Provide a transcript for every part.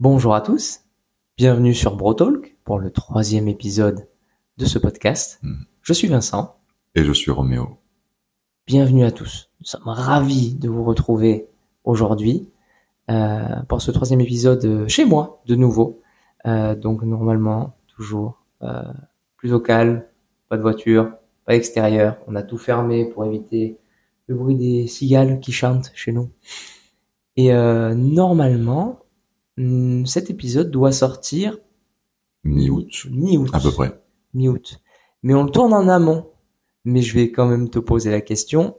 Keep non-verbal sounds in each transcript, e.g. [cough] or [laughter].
Bonjour à tous, bienvenue sur BroTalk pour le troisième épisode de ce podcast. Mhm. Je suis Vincent, Et je suis Roméo. bienvenue à tous. Nous sommes ravis de vous retrouver aujourd'hui euh, pour ce troisième épisode euh, chez moi de nouveau. Euh, donc normalement, toujours euh, plus au calme, pas de voiture, pas extérieur. On a tout fermé pour éviter le bruit des cigales qui chantent chez nous. Et normalement, cet épisode doit sortir Mi-août, mi-août. à peu près. Mi-août. Mais on le tourne en amont. Mais je vais quand même te poser la question.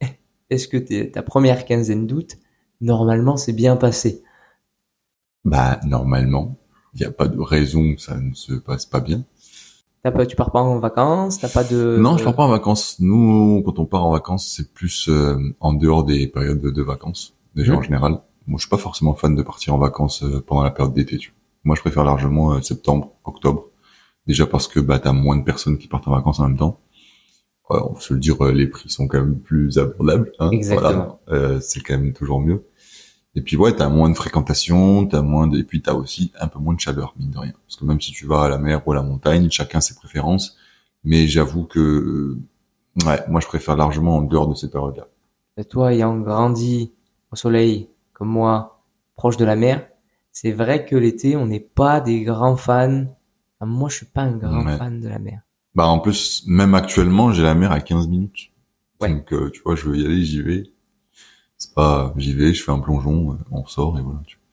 [laughs] Est-ce que ta première quinzaine d'août, normalement, c'est bien passé? Bah, normalement, il n'y a pas de raison que ça ne se passe pas bien. T'as pas, tu pars pas en vacances, t'as pas de... non, je pars pas en vacances. Nous, quand on part en vacances, c'est plus euh, en dehors des périodes de, de vacances, déjà Mhm. en général. Moi, je suis pas forcément fan de partir en vacances euh, pendant la période d'été. tu vois. Moi, je préfère largement euh, septembre, octobre. Déjà parce que bah t'as moins de personnes qui partent en vacances en même temps. Ouais, on peut se le dire, euh, les prix sont quand même plus abordables. Hein, Exactement. Voilà. Euh, c'est quand même toujours mieux. Et puis ouais, t'as moins de fréquentation, t'as moins de, et puis t'as aussi un peu moins de chaleur, mine de rien. Parce que même si tu vas à la mer ou à la montagne, chacun ses préférences. Mais j'avoue que, ouais, moi je préfère largement en dehors de ces périodes-là. Et toi, ayant grandi au soleil, comme moi, proche de la mer, c'est vrai que l'été, on n'est pas des grands fans. Enfin, moi, je suis pas un grand Ouais. fan de la mer. Bah en plus, même actuellement, j'ai la mer à 15 minutes. Ouais. Donc euh, tu vois, je veux y aller, j'y vais. C'est pas, j'y vais, je fais un plongeon, euh, on sort et voilà. tu vois.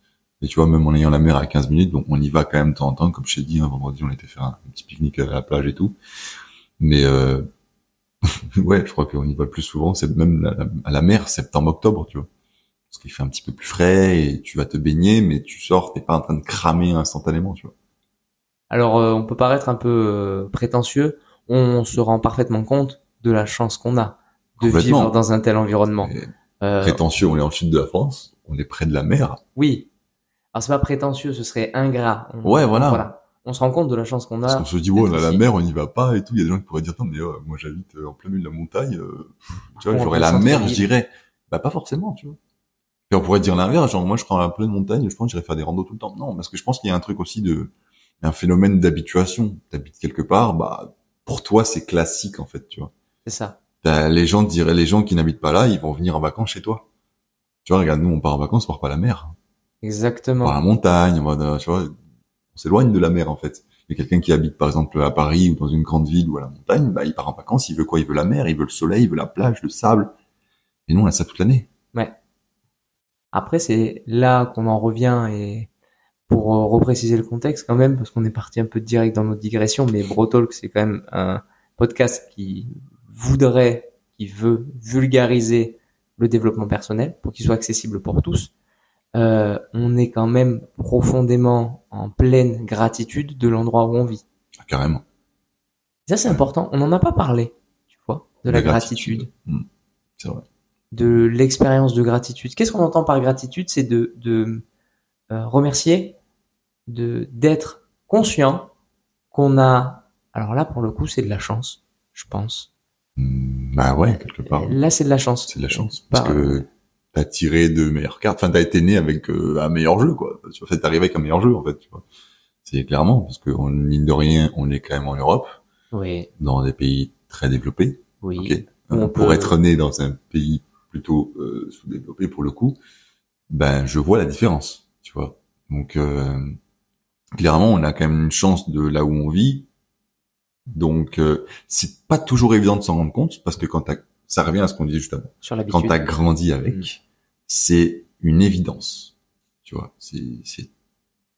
Et tu vois, même en ayant la mer à 15 minutes, donc on y va quand même de temps en temps, comme je t'ai dit, hein, vendredi on était faire un, petit pique-nique à la plage et tout. Mais euh, [laughs] ouais, je crois qu'on y va le plus souvent, c'est même la- la- à la mer, septembre-octobre, tu vois. Parce qu'il fait un petit peu plus frais et tu vas te baigner, mais tu sors, t'es pas en train de cramer instantanément, tu vois. Alors, euh, on peut paraître un peu euh, prétentieux. On se rend parfaitement compte de la chance qu'on a de vivre dans un tel environnement. Euh, prétentieux, on est en sud de la France, on est près de la mer, oui. Alors, c'est pas prétentieux, ce serait ingrat. On- Ouais, voilà. On se rend compte de la chance qu'on Parce a. qu'on se dit, ouais, on a la mer, on n'y va pas et tout. Il y a des gens qui pourraient dire, non, mais moi j'habite en plein milieu de la montagne, [laughs] tu vois, j'aurais la mer, je dirais, bah pas forcément, tu vois. Et on pourrait dire l'inverse, genre moi je serais en pleine montagne, je pense faire des randos tout le temps. Non, parce que je pense qu'il y a un truc aussi de, un phénomène d'habituation. T'habites quelque part, bah pour toi c'est classique en fait, tu vois. C'est ça. T'as- les gens diraient, les gens qui n'habitent pas là, ils vont venir en vacances chez toi. Tu vois, regarde, nous on part en vacances, on part pas à la mer, on Exactement. part à la montagne, on va, dans- tu vois, on s'éloigne de la mer en fait. Mais quelqu'un qui habite par exemple à Paris ou dans une grande ville ou à la montagne, bah il part en vacances, il veut quoi? Il veut la mer, il veut le soleil, il veut la plage, le sable. Et nous on a ça toute l'année. Après, c'est là qu'on en revient et pour euh, repréciser le contexte quand même, parce qu'on est parti un peu direct dans notre digression, mais BroTalk, c'est quand même un podcast qui voudrait, qui veut vulgariser le développement personnel pour qu'il soit accessible pour tous. Euh, on est quand même profondément en pleine gratitude de l'endroit où on vit. Ah, carrément. Ça, c'est important. On n'en a pas parlé, tu vois, de la gratitude. Hmm. C'est vrai. De l'expérience de gratitude. Qu'est-ce qu'on entend par gratitude? C'est de, de euh, remercier, de d'être conscient qu'on a. Alors là, pour le coup, c'est de la chance, je pense. Bah ouais, quelque part. Là, c'est de la chance. C'est de la chance. Parce Par- que t'as tiré de meilleures cartes. Enfin, t'as été né avec euh, un meilleur jeu, quoi. Tu vois, t'es arrivé avec un meilleur jeu, en fait, tu vois. C'est clairement, parce que on, mine de rien, on est quand même en Europe, Oui, dans des pays très développés. oui. Où Euh, on pour peut- être né dans un pays plutôt euh, sous-développé pour le coup, ben je vois la différence, tu vois. Donc euh, clairement, on a quand même une chance de là où on vit. Donc euh, c'est pas toujours évident de s'en rendre compte parce que quand t'as, ça revient à ce qu'on disait juste avant. Sur Quand t'as grandi avec, Mm. c'est une évidence, tu vois. C'est c'est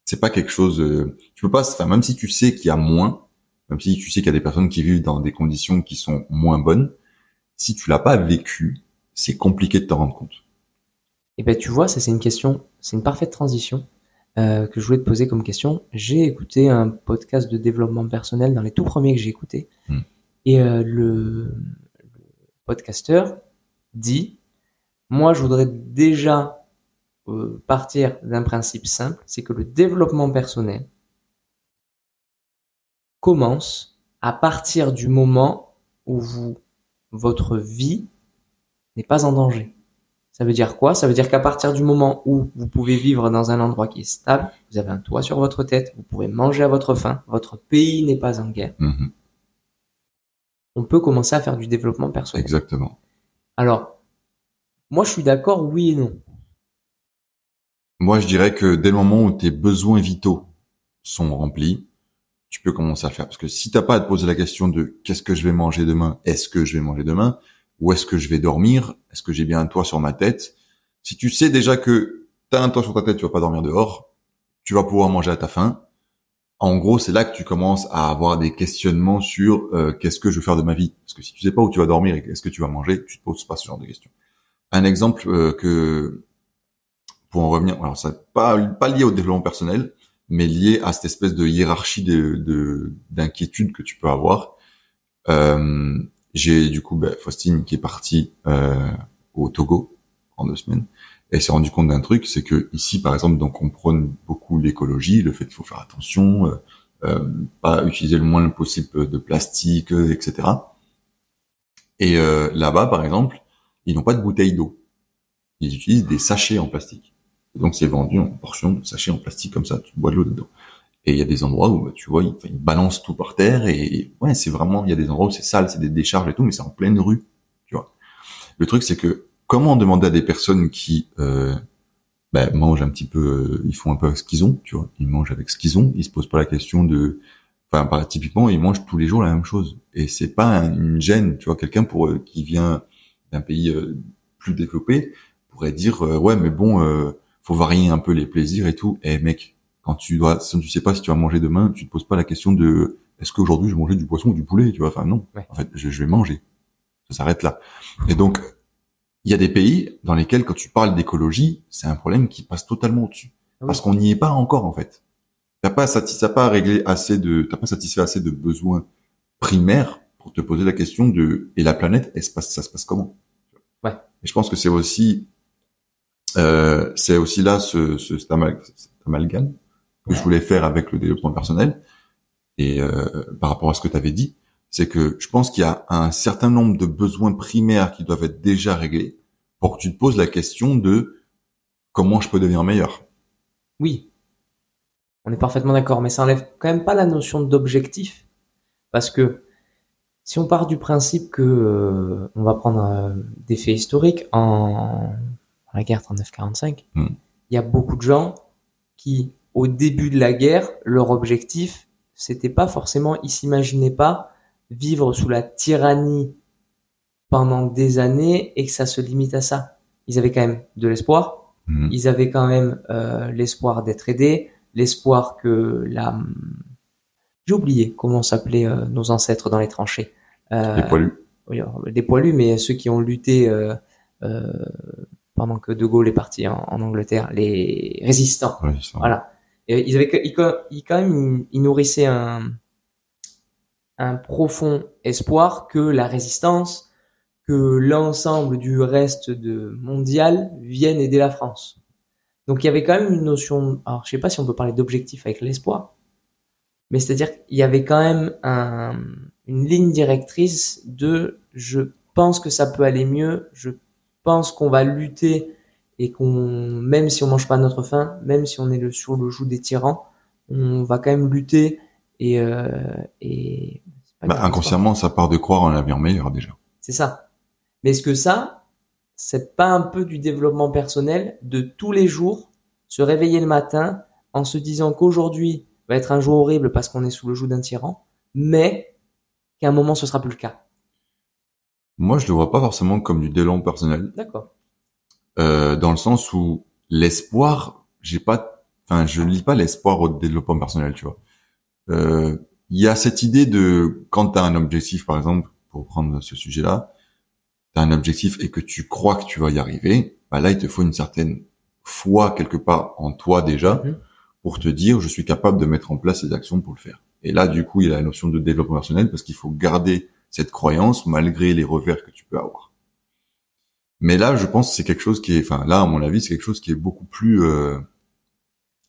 c'est pas quelque chose. euh, tu peux pas. Enfin, même si tu sais qu'il y a moins, même si tu sais qu'il y a des personnes qui vivent dans des conditions qui sont moins bonnes, si tu l'as pas vécu, c'est compliqué de t'en rendre compte. Et ben tu vois, ça c'est une question, c'est une parfaite transition euh, que je voulais te poser comme question. J'ai écouté un podcast de développement personnel dans les tout premiers que j'ai écoutés, Hmm. et euh, le, le podcasteur dit, moi je voudrais déjà euh, partir d'un principe simple, c'est que le développement personnel commence à partir du moment où vous, votre vie n'est pas en danger. Ça veut dire quoi? Ça veut dire qu'à partir du moment où vous pouvez vivre dans un endroit qui est stable, vous avez un toit sur votre tête, vous pouvez manger à votre faim, votre pays n'est pas en guerre, Mhm. on peut commencer à faire du développement personnel. Exactement. Alors, moi je suis d'accord, oui et non. Moi, je dirais que dès le moment où tes besoins vitaux sont remplis, tu peux commencer à le faire. Parce que si t'as pas à te poser la question de qu'est-ce que je vais manger demain, est-ce que je vais manger demain, où est-ce que je vais dormir, est-ce que j'ai bien un toit sur ma tête, si tu sais déjà que t'as un toit sur ta tête, tu vas pas dormir dehors, tu vas pouvoir manger à ta faim. En gros, c'est là que tu commences à avoir des questionnements sur euh, qu'est-ce que je veux faire de ma vie? Parce que si tu sais pas où tu vas dormir et est-ce que tu vas manger, tu te poses pas ce genre de questions. Un exemple euh, que pour en revenir, alors ça pas pas lié au développement personnel, mais lié à cette espèce de hiérarchie de de- d'inquiétude que tu peux avoir. Euh, j'ai du coup ben, Faustine qui est partie euh, au Togo en deux semaines et elle s'est rendu compte d'un truc, c'est que ici par exemple donc on prône beaucoup l'écologie, le fait qu'il faut faire attention, euh, euh, pas utiliser le moins possible de plastique, euh, etc. Et euh, là-bas par exemple, ils n'ont pas de bouteille d'eau, ils utilisent des sachets en plastique. Donc c'est vendu en portions de sachets en plastique comme ça, tu bois de l'eau dedans. Et il y a des endroits où bah, tu vois, ils, ils balancent tout par terre et ouais, c'est vraiment, il y a des endroits où c'est sale, c'est des décharges et tout, mais c'est en pleine rue, tu vois. Le truc c'est que comment demander à des personnes qui euh, bah, mangent un petit peu, euh, ils font un peu ce qu'ils ont, tu vois, ils mangent avec ce qu'ils ont, ils se posent pas la question de, enfin par- typiquement ils mangent tous les jours la même chose et c'est pas un- une gêne, tu vois, quelqu'un pour euh, qui vient d'un pays euh, plus développé pourrait dire euh, ouais mais bon euh, faut varier un peu les plaisirs et tout. Et mec, quand tu dois, si tu sais pas si tu vas manger demain, tu te poses pas la question de est-ce qu'aujourd'hui je vais manger du poisson ou du poulet, tu vois? Enfin non, Ouais. en fait je, je vais manger. Ça s'arrête là. Et donc il y a des pays dans lesquels quand tu parles d'écologie, c'est un problème qui passe totalement au-dessus Ah oui. parce qu'on n'y est pas encore en fait. T'as pas t'as pas réglé assez de, t'as pas satisfait assez de besoins primaires pour te poser la question de et la planète, elle se passe, ça se passe comment? Ouais. Et je pense que c'est aussi euh, c'est aussi là ce, ce cet amalgame que je voulais faire avec le développement personnel et euh, par rapport à ce que tu avais dit, c'est que je pense qu'il y a un certain nombre de besoins primaires qui doivent être déjà réglés pour que tu te poses la question de comment je peux devenir meilleur. Oui, on est parfaitement d'accord, mais ça enlève quand même pas la notion d'objectif, parce que si on part du principe que euh, on va prendre euh, des faits historiques en en la guerre 39-45, Mm. il y a beaucoup de gens qui, au début de la guerre, leur objectif, c'était pas forcément, ils s'imaginaient pas vivre sous la tyrannie pendant des années et que ça se limite à ça. Ils avaient quand même de l'espoir, Mhm. ils avaient quand même euh, l'espoir d'être aidés, l'espoir que la... J'ai oublié comment s'appelaient euh, nos ancêtres dans les tranchées. Euh, Les poilus. oui, des poilus, mais ceux qui ont lutté euh, pendant que De Gaulle est parti en, en Angleterre, les résistants. Ça. Voilà. Et ils avaient, ils, quand même, nourrissaient un, profond espoir que la résistance, que l'ensemble du reste de mondial vienne aider la France. Donc il y avait quand même une notion, alors je sais pas si on peut parler d'objectif avec l'espoir, mais c'est-à-dire qu'il y avait quand même un, une ligne directrice de je pense que ça peut aller mieux, je pense qu'on va lutter et qu'on même si on mange pas à notre faim, même si on est le, sur le joug des tyrans, on va quand même lutter et euh, et Bah, inconsciemment, ça part de croire en un avenir meilleur déjà. c'est ça. Mais est-ce que ça, c'est pas un peu du développement personnel de tous les jours se réveiller le matin en se disant qu'aujourd'hui va être un jour horrible parce qu'on est sous le joug d'un tyran, mais qu'à un moment ce sera plus le cas? Moi, je le vois pas forcément comme du développement personnel, D'accord. Euh, dans le sens où l'espoir, j'ai pas, enfin, je lis pas l'espoir au développement personnel, tu vois. Euh, Il y a cette idée de quand tu as un objectif, par exemple, pour prendre ce sujet-là, tu as un objectif et que tu crois que tu vas y arriver, bah là, il te faut une certaine foi quelque part en toi déjà Mhm. pour te dire je suis capable de mettre en place ces actions pour le faire. Et là, du coup, il y a la notion de développement personnel parce qu'il faut garder cette croyance malgré les revers que tu peux avoir. Mais là, je pense que c'est quelque chose qui est, enfin là, à mon avis, c'est quelque chose qui est beaucoup plus euh,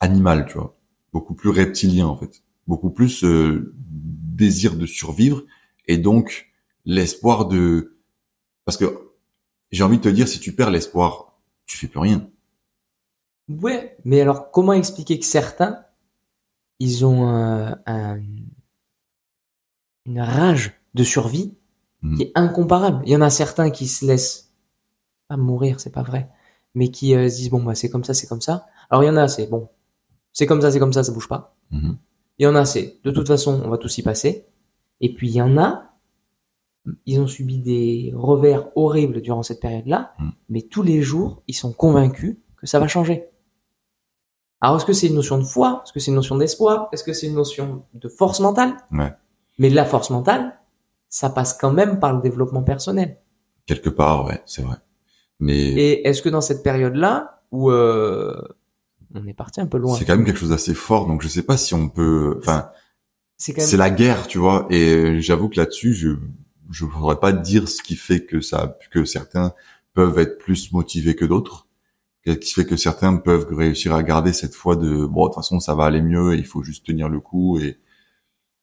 animal, tu vois, beaucoup plus reptilien en fait, beaucoup plus euh, désir de survivre et donc l'espoir de, parce que j'ai envie de te dire, si tu perds l'espoir tu fais plus rien. Ouais, mais alors comment expliquer que certains, ils ont un- une rage de survie Mhm. qui est incomparable. Il y en a certains qui se laissent pas mourir, c'est pas vrai, mais qui euh, se disent bon bah c'est comme ça, c'est comme ça. Alors il y en a c'est bon, c'est comme ça, c'est comme ça, ça bouge pas. Mhm. Il y en a c'est de toute façon on va tous y passer. Et puis il y en a, ils ont subi des revers horribles durant cette période-là, Mhm. mais tous les jours ils sont convaincus que ça va changer. Alors est-ce que c'est une notion de foi? Est-ce que c'est une notion d'espoir? Est-ce que c'est une notion de force mentale? Ouais. Mais la force mentale, ça passe quand même par le développement personnel. Quelque part, ouais, c'est vrai. Mais Et est-ce que dans cette période-là, où euh, on est parti un peu loin, c'est quand même quelque chose d'assez fort, donc je sais pas si on peut. Enfin, c'est même la guerre, tu vois. Et j'avoue que là-dessus, je je voudrais pas dire ce qui fait que ça que certains peuvent être plus motivés que d'autres, ce qui fait que certains peuvent réussir à garder cette foi de bon de toute façon ça va aller mieux, il faut juste tenir le coup et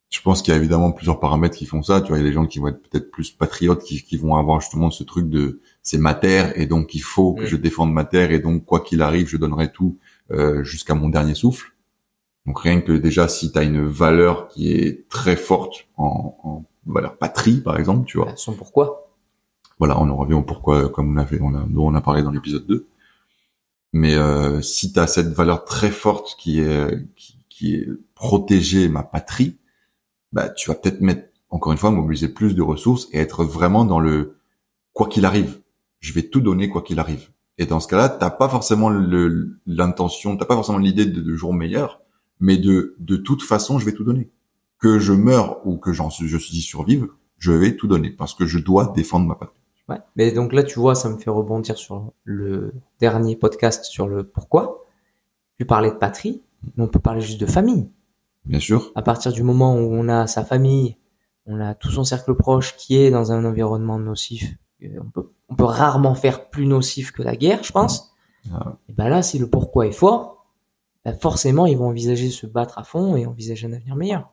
je pense qu'il y a évidemment plusieurs paramètres qui font ça. Tu vois, il y a des gens qui vont être peut-être plus patriotes, qui, qui vont avoir justement ce truc de c'est ma terre et donc il faut que Mm. je défende ma terre et donc quoi qu'il arrive, je donnerai tout euh, jusqu'à mon dernier souffle. Donc rien que déjà si tu as une valeur qui est très forte en, en valeur patrie par exemple, tu vois. Bah, son pourquoi. Voilà, on en revient au pourquoi comme on a fait, on a, dont on a parlé dans l'épisode 2. Mais euh, si tu as cette valeur très forte qui est qui, qui est protéger ma patrie, bah tu vas peut-être mettre encore une fois mobiliser plus de ressources et être vraiment dans le quoi qu'il arrive. Je vais tout donner quoi qu'il arrive. Et dans ce cas-là, t'as pas forcément l'intention, t'as pas forcément l'idée de, de jour meilleur, mais de de toute façon, je vais tout donner. Que je meure ou que j'en je suis survive, je vais tout donner parce que je dois défendre ma patrie. Ouais. Mais donc là, tu vois, ça me fait rebondir sur le dernier podcast sur le pourquoi. Tu parlais de patrie, mais on peut parler juste de famille. Bien sûr. À partir du moment où on a sa famille, on a tout son cercle proche qui est dans un environnement nocif, euh, on peut, on peut rarement faire plus nocif que la guerre, je pense. Ah. Et ben là, si le pourquoi est fort, ben forcément, ils vont envisager de se battre à fond et envisager un avenir meilleur.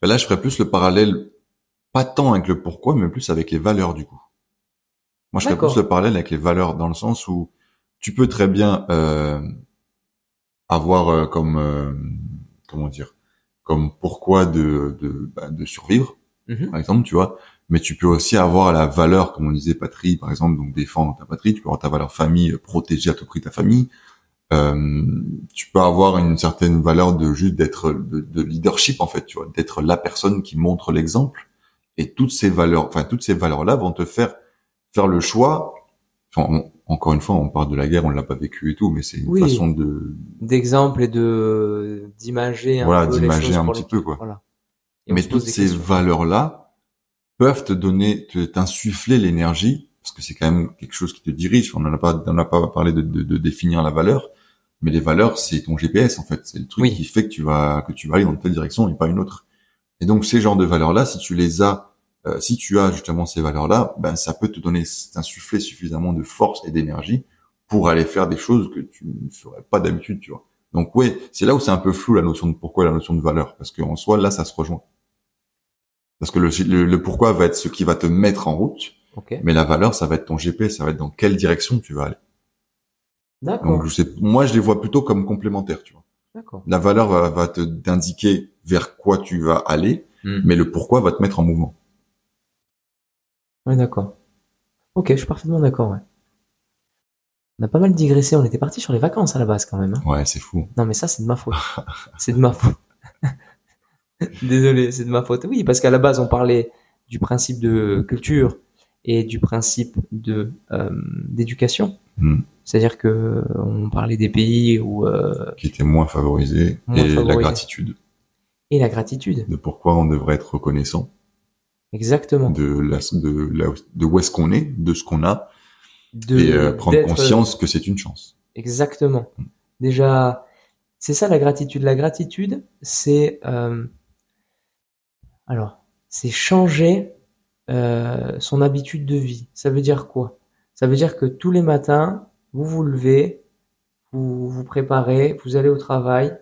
Ben là, je ferais plus le parallèle, pas tant avec le pourquoi, mais plus avec les valeurs du coup. Moi, je ferais plus le parallèle avec les valeurs dans le sens où tu peux très bien euh, avoir euh, comme euh, comment dire, comme pourquoi de de, bah, de survivre, Mhm. par exemple, tu vois. Mais tu peux aussi avoir la valeur, comme on disait, patrie, par exemple, donc défendre ta patrie. Tu peux avoir ta valeur famille, euh, protéger à tout prix ta famille. Euh, tu peux avoir une certaine valeur de juste d'être de, de leadership en fait, tu vois, d'être la personne qui montre l'exemple. Et toutes ces valeurs, enfin toutes ces valeurs-là vont te faire faire le choix. Enfin, on- encore une fois, on parle de la guerre, on l'a pas vécu et tout, mais c'est une Oui. façon de D'exemple et de d'imager un Voilà, peu les d'imager un petit peu, quoi. Voilà. Mais toutes ces valeurs-là peuvent te donner, t'insuffler l'énergie, parce que c'est quand même quelque chose qui te dirige. On n'en a pas, on n'a pas parlé de, de, de définir la valeur, mais les valeurs, c'est ton GPS en fait. C'est le truc Oui. qui fait que tu vas que tu vas aller dans telle direction et pas une autre. Et donc ces genres de valeurs-là, si tu les as, euh, si tu as justement ces valeurs-là, ben ça peut te donner, t'insuffler suffisamment de force et d'énergie pour aller faire des choses que tu ne ferais pas d'habitude, tu vois. Donc ouais, c'est là où c'est un peu flou la notion de pourquoi la notion de valeur, parce qu'en soi là ça se rejoint. Parce que le, le, le pourquoi va être ce qui va te mettre en route, mais la valeur ça va être ton GPS, ça va être dans quelle direction tu vas aller. D'accord. Donc je sais, moi je les vois plutôt comme complémentaires, tu vois. D'accord. La valeur va, va te t'indiquer vers quoi tu vas aller, Hmm. mais le pourquoi va te mettre en mouvement. Ouais, d'accord. Ok, je suis parfaitement d'accord, ouais. On a pas mal digressé, on était parti sur les vacances à la base quand même. hein. Ouais, c'est fou. Non mais ça c'est de ma faute. c'est de ma faute. [laughs] [laughs] Désolé, c'est de ma faute. Oui, parce qu'à la base on parlait du principe de culture et du principe de euh, d'éducation. Hmm. C'est-à-dire que euh, on parlait des pays où euh, Qui était moins favorisé Moins et la gratitude. et la gratitude. De pourquoi on devrait être reconnaissant Exactement. de la, de la, de où est-ce qu'on est, de ce qu'on a, De et euh, prendre conscience que c'est une chance. Exactement. Déjà, c'est ça la gratitude. La gratitude, c'est alors, c'est changer euh, son habitude de vie. Ça veut dire quoi? Ça veut dire que tous les matins, vous vous levez, vous vous préparez, vous allez au travail,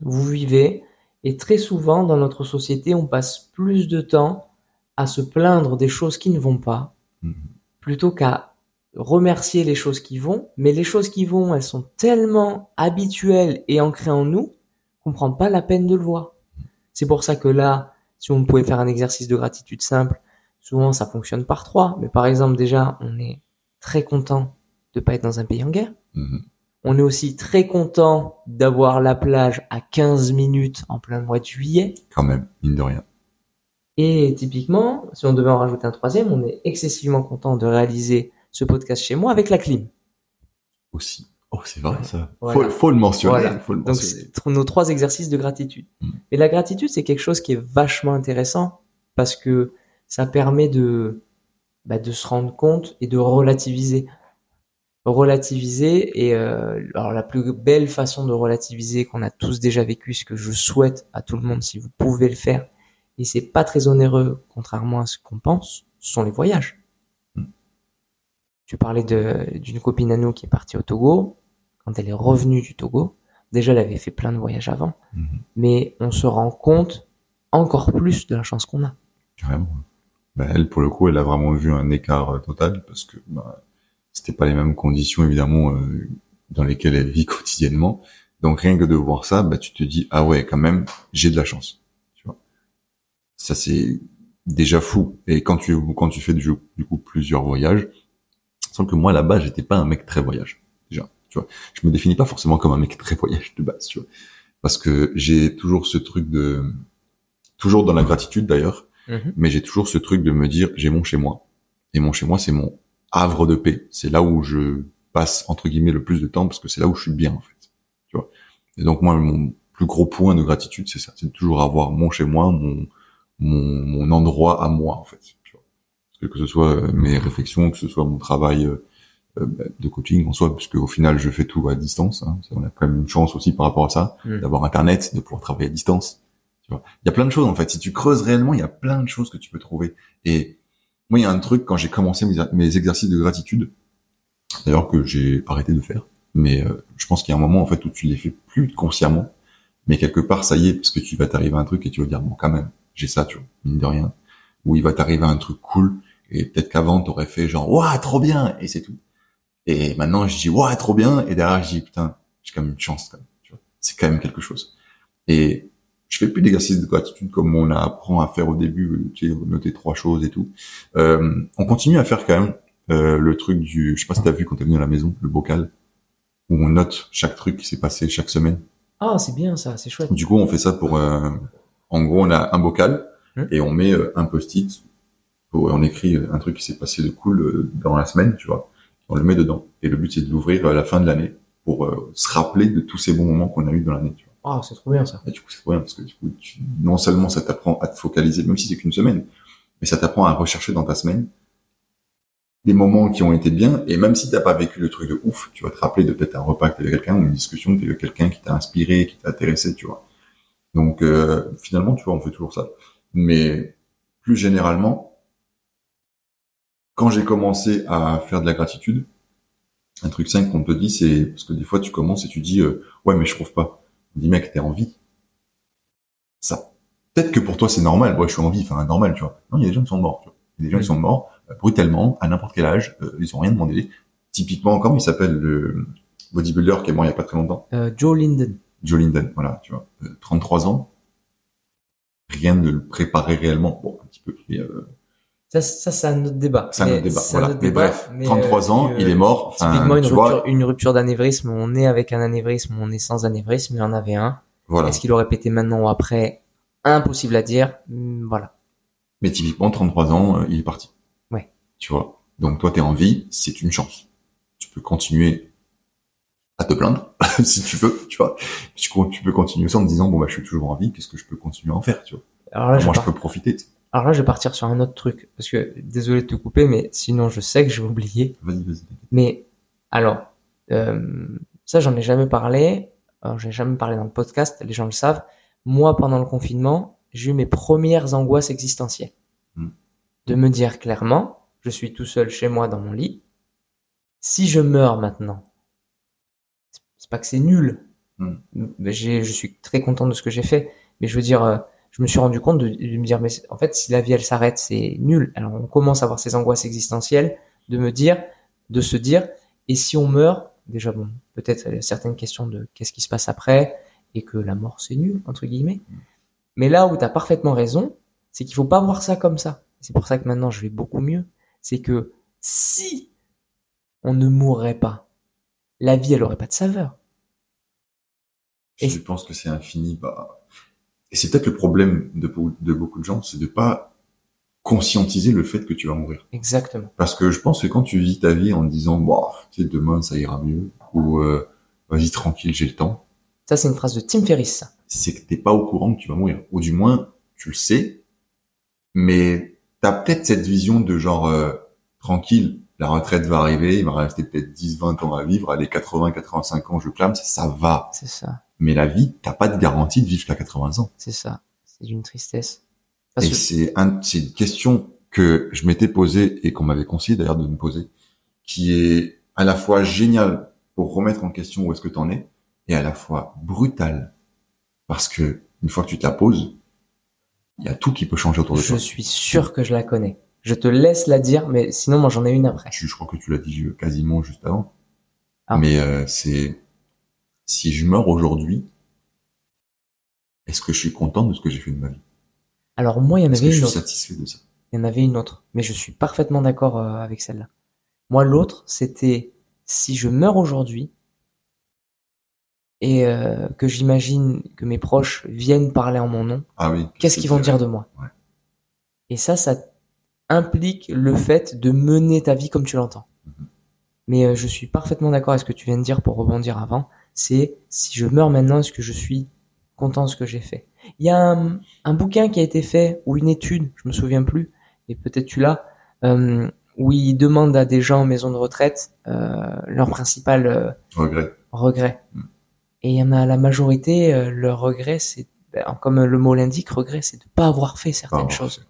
vous vivez, et très souvent dans notre société, on passe plus de temps à se plaindre des choses qui ne vont pas, Mhm. plutôt qu'à remercier les choses qui vont, mais les choses qui vont, elles sont tellement habituelles et ancrées en nous qu'on prend pas la peine de le voir. C'est pour ça que là, si on pouvait faire un exercice de gratitude simple, souvent ça fonctionne par trois. Mais par exemple, déjà, on est très content de pas être dans un pays en guerre. Mhm. On est aussi très content d'avoir la plage à 15 minutes en plein mois de juillet. Quand même, mine de rien. Et typiquement, si on devait en rajouter un troisième, on est excessivement content de réaliser ce podcast chez moi avec la clim. Aussi. Oh, c'est vrai, ça. Voilà. Faut, faut le mentionner. Voilà. Faut le Donc, mentionner. nos trois exercices de gratitude. Mm. Et la gratitude, c'est quelque chose qui est vachement intéressant parce que ça permet de, bah, de se rendre compte et de relativiser. Relativiser et euh, alors la plus belle façon de relativiser qu'on a tous déjà vécu, ce que je souhaite à tout le monde si vous pouvez le faire, et c'est pas très onéreux contrairement à ce qu'on pense, ce sont les voyages. Mm. Tu parlais d'une copine à nous qui est partie au Togo. Quand elle est revenue du Togo, déjà elle avait fait plein de voyages avant, Mhm. mais on se rend compte encore plus de la chance qu'on a. Carrément. Bah, elle, pour le coup, elle a vraiment vu un écart euh, total parce que bah, c'était pas les mêmes conditions évidemment euh, dans lesquelles elle vit [laughs] quotidiennement. Donc rien que de voir ça, bah, tu te dis ah ouais, quand même, j'ai de la chance. Tu vois? Ça c'est déjà fou. Et quand tu quand tu fais du, du coup plusieurs voyages, sans que moi là-bas, j'étais pas un mec très voyage. Tu vois. Je me définis pas forcément comme un mec très voyage de base, tu vois. Parce que j'ai toujours ce truc de toujours dans la gratitude d'ailleurs mais j'ai toujours ce truc de me dire j'ai mon chez moi. Et mon chez moi c'est mon havre de paix. C'est là où je passe entre guillemets le plus de temps parce que c'est là où je suis bien en fait. Tu vois. Et donc moi mon plus gros point de gratitude c'est ça. C'est toujours avoir mon chez moi mon mon, mon endroit à moi en fait tu vois. Que, ce soit euh, mes réflexions que ce soit mon travail euh, de coaching en soi puisque au final je fais tout à distance hein. on a quand même une chance aussi par rapport à ça Mm. d'avoir internet de pouvoir travailler à distance tu vois. Il y a plein de choses en fait. Si tu creuses réellement, il y a plein de choses que tu peux trouver. Et moi, il y a un truc quand j'ai commencé mes, mes exercices de gratitude, d'ailleurs que j'ai arrêté de faire, mais euh, je pense qu'il y a un moment en fait où tu les fais plus consciemment, mais quelque part ça y est parce que tu vas t'arriver à un truc et tu vas dire bon quand même j'ai ça, tu vois, mine de rien. Ou il va t'arriver un truc cool et peut-être qu'avant t'aurais fait genre waouh trop bien et c'est tout. Et maintenant je dis waouh trop bien et derrière je dis putain j'ai quand même une chance quand même. C'est quand même quelque chose. Et je fais plus d'exercices de gratitude comme on apprend à faire au début, tu sais, noter trois choses et tout. Euh, on continue à faire quand même euh, le truc du, je sais pas si t'as vu quand t'es venu à la maison, le bocal, où on note chaque truc qui s'est passé chaque semaine. Ah, c'est bien ça, c'est chouette. Du coup, on fait ça pour, euh, en gros, on a un bocal Hmm. et on met euh, un post-it, où on écrit un truc qui s'est passé de cool euh, dans la semaine, tu vois. On le met dedans. Et le but, c'est de l'ouvrir à la fin de l'année pour euh, se rappeler de tous ces bons moments qu'on a eu dans l'année. Ah, c'est trop bien ça. Et du coup, c'est trop bien parce que du coup, tu- non seulement ça t'apprend à te focaliser, même si c'est qu'une semaine, mais ça t'apprend à rechercher dans ta semaine des moments qui ont été bien. Et même si t'as pas vécu le truc de ouf, tu vas te rappeler de peut-être un repas que t'as eu avec quelqu'un ou une discussion que t'as eu avec quelqu'un qui t'a inspiré, qui t'a intéressé, tu vois. Donc euh, finalement, tu vois, on fait toujours ça. Mais plus généralement, quand j'ai commencé à faire de la gratitude, un truc simple qu'on te dit, c'est parce que des fois tu commences et tu dis euh, ouais mais je trouve pas. On dit mec t'es en vie. Ça. Peut-être que pour toi c'est normal. Moi je suis en vie, enfin normal tu vois. Non il y a des gens qui sont morts. Tu vois. Il y a des gens qui sont morts euh, brutalement à n'importe quel âge. euh, ils ont rien demandé. Typiquement comment il s'appelle le bodybuilder qui est mort il y a pas très longtemps? Euh, Joe Linden. Joe Linden. Voilà tu vois. Euh, 33 ans. Rien ne le préparait réellement. Bon un petit peu. Mais, euh, Ça, ça c'est un autre débat. c'est un autre débat. un autre Mais débat, bref, mais, 33 euh, ans, euh, il est mort. Typiquement, une tu rupture, vois, une rupture d'anévrisme, on est avec un anévrisme, on est sans anévrisme, il y en avait un. voilà. Est-ce qu'il aurait pété maintenant ou après? Impossible à dire. Hmm, Voilà. Mais typiquement, 33 ans, euh, il est parti. Ouais. Tu vois. Donc toi, t'es en vie, c'est une chance. Tu peux continuer à te plaindre, [laughs] si tu veux, tu vois. Tu, peux continuer ça en te disant, bon, bah, je suis toujours en vie, qu'est-ce que je peux continuer à en faire, tu vois? Alors là, je Moi, je peux profiter. Alors là, je vais partir sur un autre truc. Parce que, désolé de te couper, mais sinon, je sais que je vais oublier. Vas-y, vas-y. Mais, alors, euh, ça, j'en ai jamais parlé. Alors, j'ai jamais parlé dans le podcast, les gens le savent. Moi, pendant le confinement, j'ai eu mes premières angoisses existentielles. Hmm. De me dire clairement, je suis tout seul chez moi dans mon lit. Si je meurs maintenant, c'est pas que c'est nul. Hmm. Je suis très content de ce que j'ai fait. Mais je veux dire, euh, je me suis rendu compte de, de me dire, mais en fait, si la vie elle s'arrête, c'est nul. Alors on commence à avoir ces angoisses existentielles de me dire, de se dire, et si on meurt, déjà bon, peut-être il y a certaines questions de qu'est-ce qui se passe après, et que la mort c'est nul, entre guillemets. Mais là où tu as parfaitement raison, c'est qu'il faut pas voir ça comme ça. C'est pour ça que maintenant je vais beaucoup mieux. C'est que si on ne mourrait pas, la vie elle aurait pas de saveur. Et je pense que c'est infini. Bah... Et c'est peut-être le problème de, de beaucoup de gens, c'est de pas conscientiser le fait que tu vas mourir. Exactement. Parce que je pense que quand tu vis ta vie en disant, bon, tu sais, demain ça ira mieux, ou euh, vas-y tranquille, j'ai le temps. Ça, c'est une phrase de Tim Ferriss. C'est que t'es pas au courant que tu vas mourir, ou du moins tu le sais, mais t'as peut-être cette vision de genre euh, tranquille, la retraite va arriver, il va rester peut-être 10, 20 ans à vivre, allez 80, 85 ans, je clame, ça va. C'est ça. Mais la vie, t'as pas de garantie de vivre jusqu'à 80 ans. C'est ça. C'est une tristesse. et c'est un, une question que je m'étais posée et qu'on m'avait conseillé d'ailleurs de me poser, qui est à la fois géniale pour remettre en question où est-ce que t'en es, et à la fois brutale parce que une fois que tu te la poses, il y a tout qui peut changer autour de toi. Je suis sûr que je la connais. Je te laisse la dire, mais sinon moi j'en ai une après. Je, je crois que tu l'as dit quasiment juste avant. Ah. Mais euh, c'est si je meurs aujourd'hui, est-ce que je suis content de ce que j'ai fait de ma vie? Alors moi, il y en avait une je autre. suis satisfait de ça? Il y en avait une autre, mais je suis parfaitement d'accord euh, avec celle-là. Moi, l'autre, c'était si je meurs aujourd'hui et euh, que j'imagine que mes proches viennent parler en mon nom. Ah oui. Qu'est-ce qu'ils vont dire de moi? Ouais. Et ça, ça implique le fait de mener ta vie comme tu l'entends. Mhm. Mais euh, je suis parfaitement d'accord avec ce que tu viens de dire pour rebondir avant c'est si je meurs maintenant, est-ce que je suis content de ce que j'ai fait? Il y a un, un, bouquin qui a été fait, ou une étude, je me souviens plus, et peut-être tu l'as, euh, où il demande à des gens en maison de retraite euh, leur principal euh, regret. regret. Et il y en a la majorité, euh, leur regret, c'est, ben, comme le mot l'indique, regret, c'est de pas avoir fait certaines avoir choses. Fait.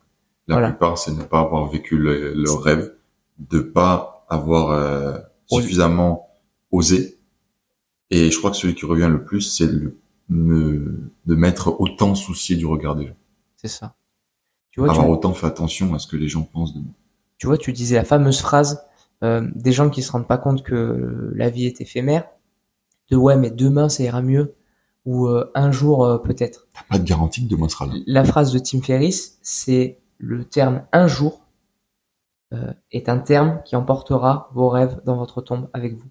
La voilà. plupart, c'est ne pas avoir vécu le, leur rêve, de pas avoir euh, suffisamment osé et je crois que celui qui revient le plus, c'est me, de mettre autant soucié du regard des gens. C'est ça. Tu vois, Avoir tu... autant fait attention à ce que les gens pensent de nous. Tu vois, tu disais la fameuse phrase euh, des gens qui se rendent pas compte que la vie est éphémère, de ouais, mais demain ça ira mieux, ou euh, un jour euh, peut-être. T'as pas de garantie que demain sera là. La phrase de Tim Ferriss, c'est le terme un jour est un terme qui emportera vos rêves dans votre tombe avec vous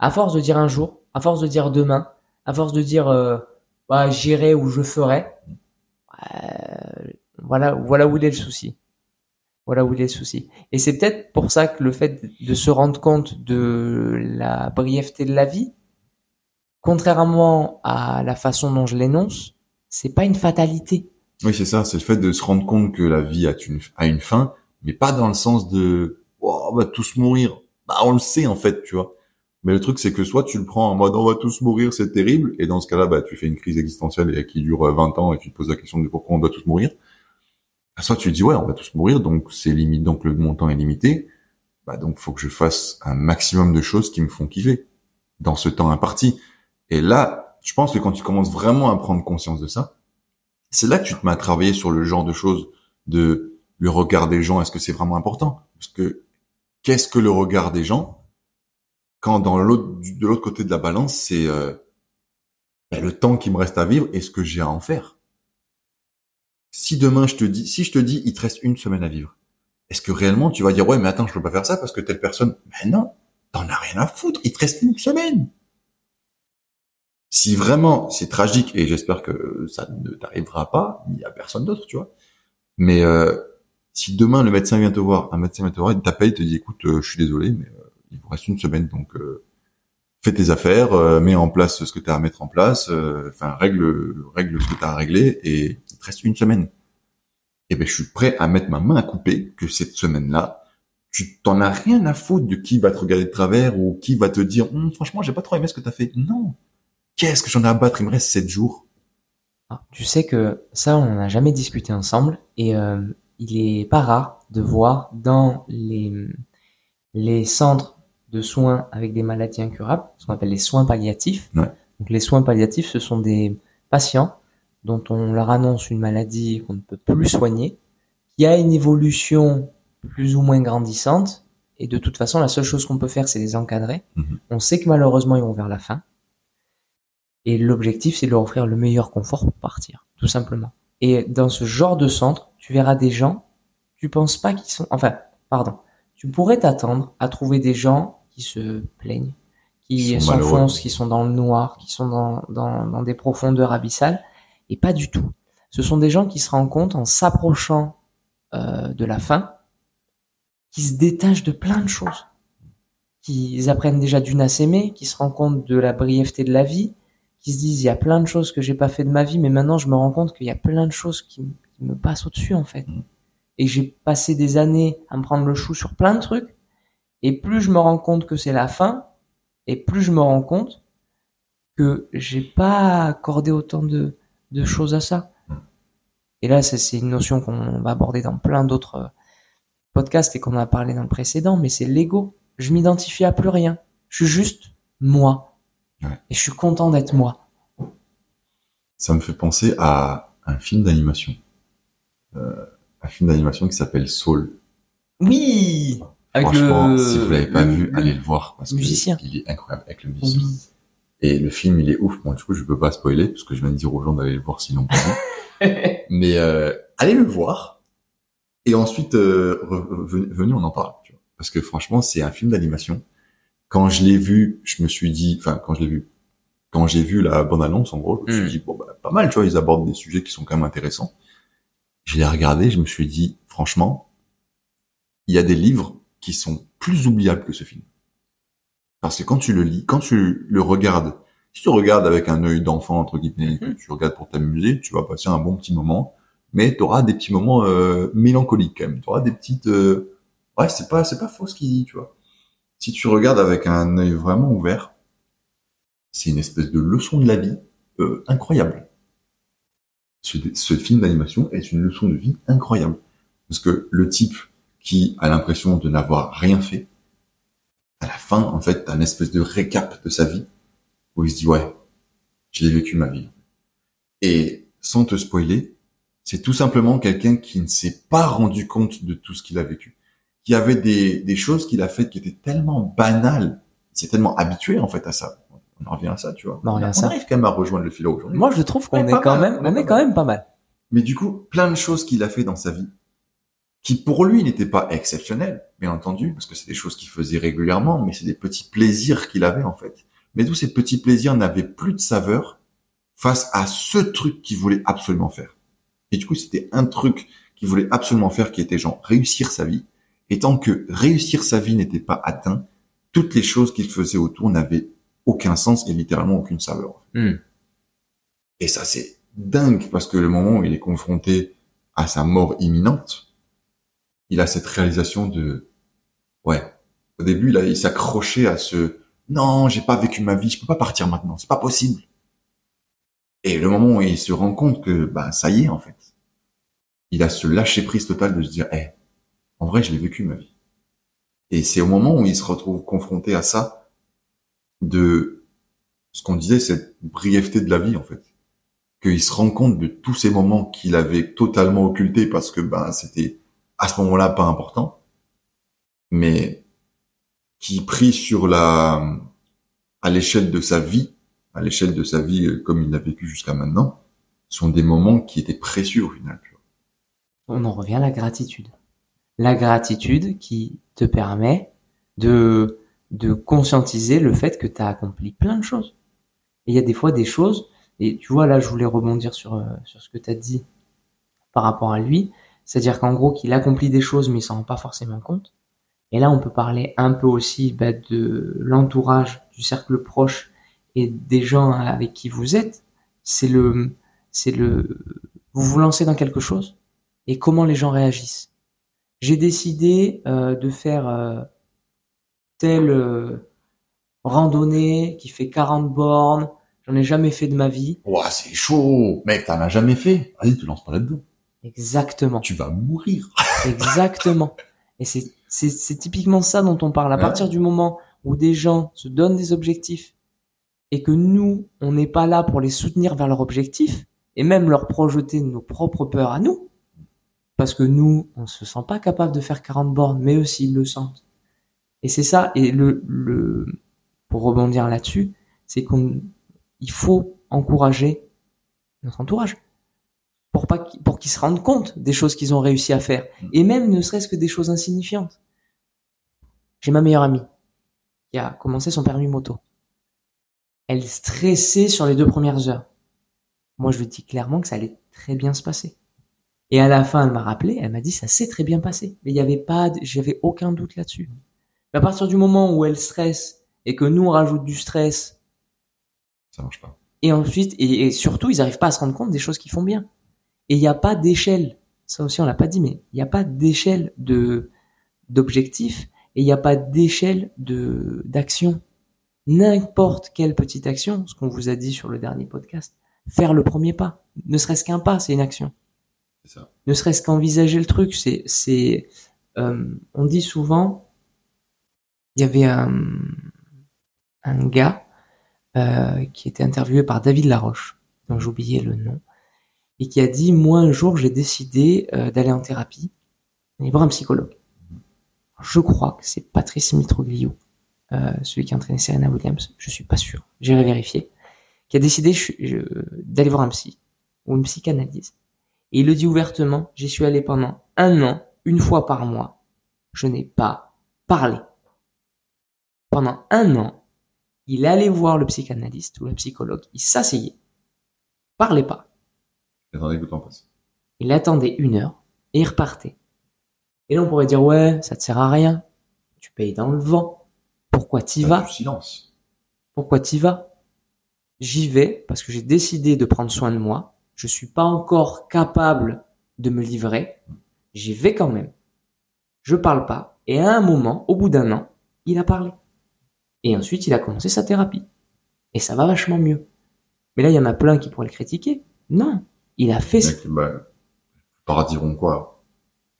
à force de dire un jour, à force de dire demain, à force de dire euh, bah, j'irai ou je ferai, euh, voilà, voilà où il est le souci. Voilà où il est le souci. Et c'est peut-être pour ça que le fait de se rendre compte de la brièveté de la vie, contrairement à la façon dont je l'énonce, c'est pas une fatalité. Oui, c'est ça. C'est le fait de se rendre compte que la vie a une, a une fin, mais pas dans le sens de oh, on va tous mourir. Bah, on le sait en fait, tu vois. Mais le truc, c'est que soit tu le prends en mode on va tous mourir, c'est terrible, et dans ce cas-là, bah, tu fais une crise existentielle et qui dure 20 ans et tu te poses la question de pourquoi on doit tous mourir. Soit tu dis ouais, on va tous mourir, donc c'est limite, donc le montant est limité. Bah donc faut que je fasse un maximum de choses qui me font kiffer dans ce temps imparti. Et là, je pense que quand tu commences vraiment à prendre conscience de ça, c'est là que tu te mets à travailler sur le genre de choses, de le regard des gens. Est-ce que c'est vraiment important? Parce que qu'est-ce que le regard des gens quand dans l'autre de l'autre côté de la balance, c'est euh, ben, le temps qui me reste à vivre et ce que j'ai à en faire. Si demain je te dis, si je te dis, il te reste une semaine à vivre, est-ce que réellement tu vas dire ouais, mais attends, je peux pas faire ça parce que telle personne, ben non, t'en as rien à foutre, il te reste une semaine. Si vraiment c'est tragique et j'espère que ça ne t'arrivera pas, il y a personne d'autre, tu vois. Mais euh, si demain le médecin vient te voir, un médecin vient te voir, il t'appelle, il te dit écoute, euh, je suis désolé, mais il vous reste une semaine, donc euh, fais tes affaires, euh, mets en place ce que tu as à mettre en place, euh, enfin règle règle ce que tu as à régler et il te reste une semaine. Et eh ben je suis prêt à mettre ma main à couper que cette semaine-là, tu t'en as rien à foutre de qui va te regarder de travers ou qui va te dire hum, franchement j'ai pas trop aimé ce que tu as fait. Non. Qu'est-ce que j'en ai à battre? Il me reste sept jours. Ah, tu sais que ça on n'en a jamais discuté ensemble et il est pas rare de voir dans les les centres de soins avec des maladies incurables, ce qu'on appelle les soins palliatifs. Ouais. Donc les soins palliatifs, ce sont des patients dont on leur annonce une maladie qu'on ne peut plus soigner, qui a une évolution plus ou moins grandissante Et de toute façon, la seule chose qu'on peut faire, c'est les encadrer. Mhm. On sait que malheureusement, ils vont vers la fin. Et l'objectif, c'est de leur offrir le meilleur confort pour partir, tout simplement. Et dans ce genre de centre, tu verras des gens, tu penses pas qu'ils sont, enfin, pardon, tu pourrais t'attendre à trouver des gens qui se plaignent, Qui s'enfoncent, qui sont dans le noir, qui sont dans, dans, dans des profondeurs abyssales, et pas du tout. Ce sont des gens qui se rendent compte en s'approchant euh, de la fin, qui se détachent de plein de choses, qui apprennent déjà d'une à s'aimer, qui se rendent compte de la brièveté de la vie, qui se disent il y a plein de choses que j'ai pas fait de ma vie, mais maintenant je me rends compte qu'il y a plein de choses qui, qui me passent au-dessus en fait. Mm. Et j'ai passé des années à me prendre le chou sur plein de trucs, et plus je me rends compte que c'est la fin, et plus je me rends compte que j'ai pas accordé autant de, de choses à ça. Et là, c'est une notion qu'on va aborder dans plein d'autres euh, podcasts et qu'on a parlé dans le précédent, mais c'est l'ego. Je m'identifie à plus rien. Je suis juste moi. Ouais. Et je suis content d'être moi. Ça me fait penser à un film d'animation. Euh, un film d'animation qui s'appelle Soul. Oui Avec Franchement, le... si vous l'avez pas le- vu, le- allez le voir. Parce musicien. Que il est incroyable avec le musicien. Et le film, il est ouf. Bon, du coup, je peux pas spoiler parce que je viens de dire aux gens d'aller le voir vu. [laughs] Mais euh, allez le voir. Et ensuite, euh, venez, on en parle. Tu vois. Parce que franchement, c'est un film d'animation. Quand je l'ai vu, je me suis dit, enfin, quand je l'ai vu, quand j'ai vu la bande-annonce, en gros, je me suis dit, bon, bah, pas mal, tu vois, ils abordent des sujets qui sont quand même intéressants. Je l'ai regardé, je me suis dit, franchement, il y a des livres qui sont plus oubliables que ce film. Parce que quand tu le lis, quand tu le regardes, si tu regardes avec un œil d'enfant, entre guillemets, que Mhm. tu regardes pour t'amuser, tu vas passer un bon petit moment, mais tu auras des petits moments euh, mélancoliques quand même. Tu auras des petites... euh, Ouais, c'est pas, c'est pas faux ce qu'il dit, tu vois. Si tu regardes avec un œil vraiment ouvert, c'est une espèce de leçon de la vie euh, incroyable. Ce, ce film d'animation est une leçon de vie incroyable. Parce que le type qui a l'impression de n'avoir rien fait, à la fin, en fait, t'as une espèce de récap de sa vie, où il se dit, ouais, j'ai vécu ma vie. Et sans te spoiler, c'est tout simplement quelqu'un qui ne s'est pas rendu compte de tout ce qu'il a vécu. Qui avait des, des choses qu'il a faites qui étaient tellement banales, il s'est tellement habitué, en fait, à ça. On en revient à ça, tu vois. On en revient à ça. arrive quand même à rejoindre le philo aujourd'hui. Moi, je trouve qu'on est quand mal, même, on est on pas est quand mal. même pas mal. Mais du coup, plein de choses qu'il a fait dans sa vie, qui pour lui n'étaient pas exceptionnelles, bien entendu, parce que c'est des choses qu'il faisait régulièrement, mais c'est des petits plaisirs qu'il avait en fait. Mais tous ces petits plaisirs n'avaient plus de saveur face à ce truc qu'il voulait absolument faire. Et du coup, c'était un truc qu'il voulait absolument faire qui était genre réussir sa vie. Et tant que réussir sa vie n'était pas atteint, toutes les choses qu'il faisait autour n'avaient aucun sens et littéralement aucune saveur. Hmm. Et ça, c'est dingue parce que le moment où il est confronté à sa mort imminente, il a cette réalisation de, ouais, au début, là, il s'accrochait à ce, non, j'ai pas vécu ma vie, je peux pas partir maintenant, c'est pas possible. Et le moment où il se rend compte que, bah, ça y est, en fait. Il a ce lâcher prise total de se dire, eh, en vrai, je l'ai vécu ma vie. Et c'est au moment où il se retrouve confronté à ça, de ce qu'on disait, cette brièveté de la vie, en fait qu'il se rend compte de tous ces moments qu'il avait totalement occultés parce que ben c'était à ce moment-là pas important, mais qui pris sur la à l'échelle de sa vie, à l'échelle de sa vie euh, comme il l'a vécu jusqu'à maintenant, sont des moments qui étaient précieux au final. tu vois. On en revient à la gratitude. La gratitude qui te permet de, de conscientiser le fait que tu as accompli plein de choses. Il y a des fois des choses, et tu vois, là, je voulais rebondir sur, euh, sur ce que tu as dit par rapport à lui. C'est-à-dire qu'en gros, qu'il accomplit des choses, mais il s'en rend pas forcément compte. Et là, on peut parler un peu aussi bah, de l'entourage, du cercle proche et des gens avec qui vous êtes. C'est le, c'est le, vous vous lancez dans quelque chose et comment les gens réagissent. J'ai décidé euh, de faire euh, telle euh, randonnée qui fait 40 bornes. J'en ai jamais fait de ma vie. Ouah, c'est chaud, mec, t'en as jamais fait. Vas-y, tu lances pas là-dedans. Exactement. Tu vas mourir. [laughs] Exactement. Et c'est, c'est, c'est typiquement ça dont on parle. À Ouais. partir du moment où des gens se donnent des objectifs et que nous, on n'est pas là pour les soutenir vers leur objectif et même leur projeter nos propres peurs à nous, parce que nous, on se sent pas capable de faire 40 bornes, mais eux, s'ils le sentent, Et c'est ça. Et le, le, pour rebondir là-dessus, c'est qu'on, il faut encourager notre entourage pour pas pour qu'ils se rendent compte des choses qu'ils ont réussi à faire et même ne serait-ce que des choses insignifiantes. J'ai ma meilleure amie qui a commencé son permis moto. Elle stressait sur les deux premières heures. Moi, je lui dis clairement que ça allait très bien se passer. Et à la fin, elle m'a rappelé, elle m'a dit ça s'est très bien passé. Mais il y avait pas, j'avais aucun doute là-dessus. Mais à partir du moment où elle stresse et que nous on rajoute du stress, Ça marche pas. et ensuite, et, et surtout, ils n'arrivent pas à se rendre compte des choses qu'ils font bien. Et il n'y a pas d'échelle. Ça aussi, on l'a pas dit, mais il n'y a pas d'échelle de d'objectif et il n'y a pas d'échelle de d'action. N'importe quelle petite action, ce qu'on vous a dit sur le dernier podcast, faire le premier pas, ne serait-ce qu'un pas, c'est une action. Ça. Ne serait-ce qu'envisager le truc, c'est c'est euh, on dit souvent il y avait un un gars euh, qui était interviewé par David Laroche, dont j'oubliais le nom, et qui a dit moi un jour j'ai décidé euh, d'aller en thérapie, et voir un psychologue. Je crois que c'est Patrice Mitroglio, euh, celui qui a entraîné Serena Williams. Je suis pas sûr, j'irai vérifier. Qui a décidé d'aller voir un psy ou une psychanalyse. Et il le dit ouvertement, j'y suis allé pendant un an, une fois par mois. Je n'ai pas parlé. Pendant un an, il allait voir le psychanalyste ou le psychologue, il s'asseyait, parlait pas. Attendez que le temps passe. Il attendait une heure et il repartait. Et là, on pourrait dire, ouais, ça te sert à rien. Tu payes dans le vent. Pourquoi t'y vas? Du silence. Pourquoi t'y vas? J'y vais parce que j'ai décidé de prendre soin de moi. Je suis pas encore capable de me livrer. J'y vais quand même. Je parle pas. Et à un moment, au bout d'un an, il a parlé. Et ensuite, il a commencé sa thérapie. Et ça va vachement mieux. Mais là, il y en a plein qui pourraient le critiquer. Non. Il a fait, Mec, bah, diront quoi?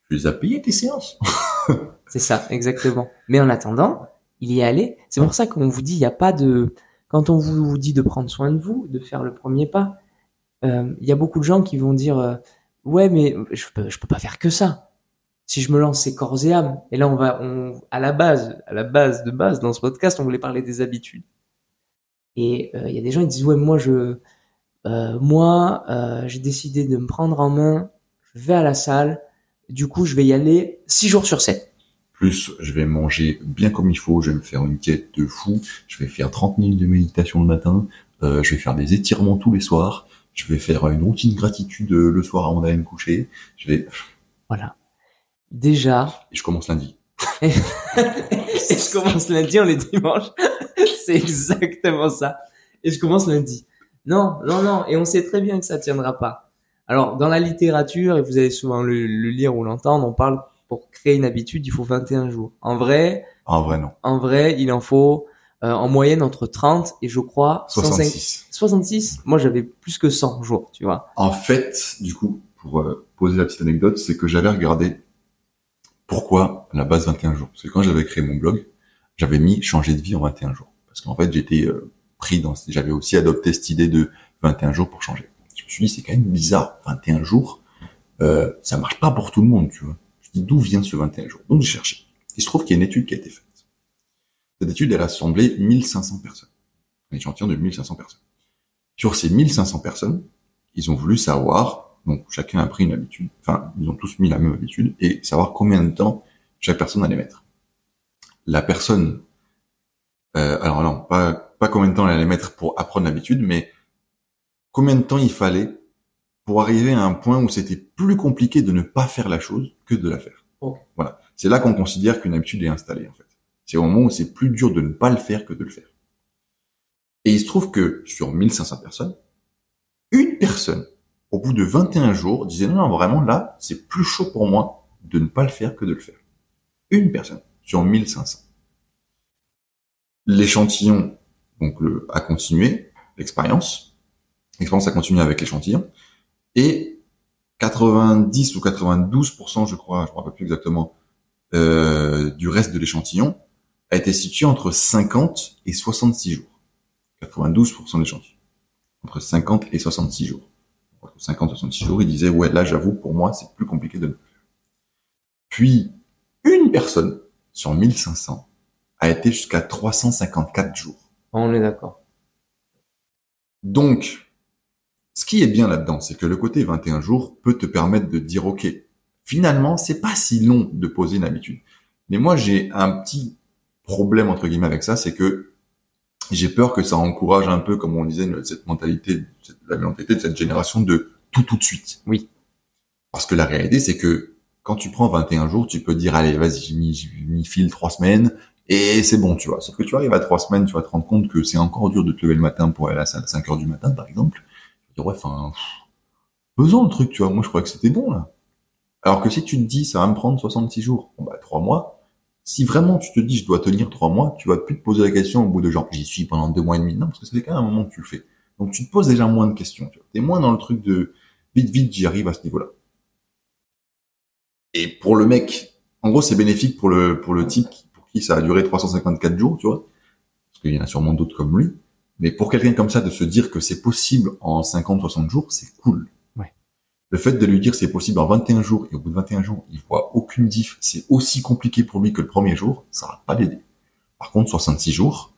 Tu les as payés tes séances? [laughs] C'est ça, exactement. Mais en attendant, il y est allé. C'est pour ça qu'on vous dit, il n'y a pas de... Quand on vous dit de prendre soin de vous, de faire le premier pas, euh, il y a beaucoup de gens qui vont dire, euh, ouais, mais je peux, je peux pas faire que ça. Si je me lance, c'est corps et âme. Et là, on va, on, à la base, à la base de base, dans ce podcast, on voulait parler des habitudes. Et euh, il y a des gens qui disent, ouais, moi, je, euh, moi, euh, j'ai décidé de me prendre en main. Je vais à la salle. Du coup, je vais y aller six jours sur sept. Plus, je vais manger bien comme il faut, je vais me faire une quête de fou, je vais faire 30 minutes de méditation le matin, euh, je vais faire des étirements tous les soirs, je vais faire une routine gratitude euh, le soir avant d'aller me coucher, je vais, Voilà. Déjà, et je commence lundi. [laughs] et je commence lundi, on est dimanche. [laughs] C'est exactement ça. Et je commence lundi. Non, non, non. Et on sait très bien que ça tiendra pas. Alors, dans la littérature, et vous allez souvent le, le lire ou l'entendre, on parle pour créer une habitude, il faut 21 jours. En vrai, En vrai, non. en vrai, il en faut euh, en moyenne entre 30 et je crois 105 66. 66. Moi, j'avais plus que 100 jours, tu vois. En fait, du coup, pour euh, poser la petite anecdote, c'est que j'avais regardé pourquoi la base 21 jours. Parce que quand j'avais créé mon blog, j'avais mis changer de vie en 21 jours. Parce qu'en fait, j'étais euh, pris dans, j'avais aussi adopté cette idée de 21 jours pour changer. Je me suis dit, c'est quand même bizarre, 21 jours, euh, ça marche pas pour tout le monde, tu vois. Je dis, d'où vient ce 21 jours? Donc, j'ai cherché. Il se trouve qu'il y a une étude qui a été faite. Cette étude, elle a assemblé 1500 personnes. Un échantillon de 1500 personnes. Sur ces 1500 personnes, ils ont voulu savoir, donc chacun a pris une habitude, enfin, ils ont tous mis la même habitude, et savoir combien de temps chaque personne allait mettre. La personne, euh, alors non, pas, pas combien de temps elle allait mettre pour apprendre l'habitude, mais combien de temps il fallait pour arriver à un point où c'était plus compliqué de ne pas faire la chose que de la faire. Voilà. C'est là qu'on considère qu'une habitude est installée, en fait. C'est au moment où c'est plus dur de ne pas le faire que de le faire. Et il se trouve que sur 1500 personnes, une personne, au bout de 21 jours, disait non, non, vraiment là, c'est plus chaud pour moi de ne pas le faire que de le faire. Une personne sur 1500. L'échantillon, donc le, a continué, l'expérience. L'expérience a continué avec l'échantillon. Et 90 ou 92%, je crois, je ne me rappelle plus exactement, euh, du reste de l'échantillon a été situé entre 50 et 66 jours. 92% de l'échantillon. Entre 50 et 66 jours. Entre 50 et 66 jours, il disait, ouais, là, j'avoue, pour moi, c'est plus compliqué de le faire. Puis, une personne sur 1500 a été jusqu'à 354 jours. On est d'accord. Donc, ce qui est bien là-dedans, c'est que le côté 21 jours peut te permettre de dire, OK, finalement, c'est pas si long de poser une habitude. Mais moi, j'ai un petit problème, entre guillemets, avec ça, c'est que j'ai peur que ça encourage un peu, comme on disait, cette mentalité, la mentalité de cette génération de tout tout de suite. Oui. Parce que la réalité, c'est que quand tu prends 21 jours, tu peux dire, allez, vas-y, j'ai mis, j'ai mis fil trois semaines, et c'est bon, tu vois. Sauf que tu arrives à trois semaines, tu vas te rendre compte que c'est encore dur de te lever le matin pour aller à la salle à 5 heures du matin, par exemple. Tu dis, ouais, enfin, faisons le truc, tu vois. Moi, je crois que c'était bon, là. Alors que si tu te dis, ça va me prendre 66 jours, bon, bah, trois mois. Si vraiment tu te dis, je dois tenir trois mois, tu vas plus te poser la question au bout de genre, j'y suis pendant deux mois et demi. Non, parce que c'est quand même un moment que tu le fais. Donc, tu te poses déjà moins de questions, tu vois. T'es moins dans le truc de, vite, vite, j'y arrive à ce niveau-là. Et pour le mec, en gros, c'est bénéfique pour le, pour le type qui ça a duré 354 jours, tu vois. Parce qu'il y en a sûrement d'autres comme lui. Mais pour quelqu'un comme ça, de se dire que c'est possible en 50, 60 jours, c'est cool. Ouais. Le fait de lui dire c'est possible en 21 jours, et au bout de 21 jours, il voit aucune diff, c'est aussi compliqué pour lui que le premier jour, ça va pas l'aider. Par contre, 66 jours,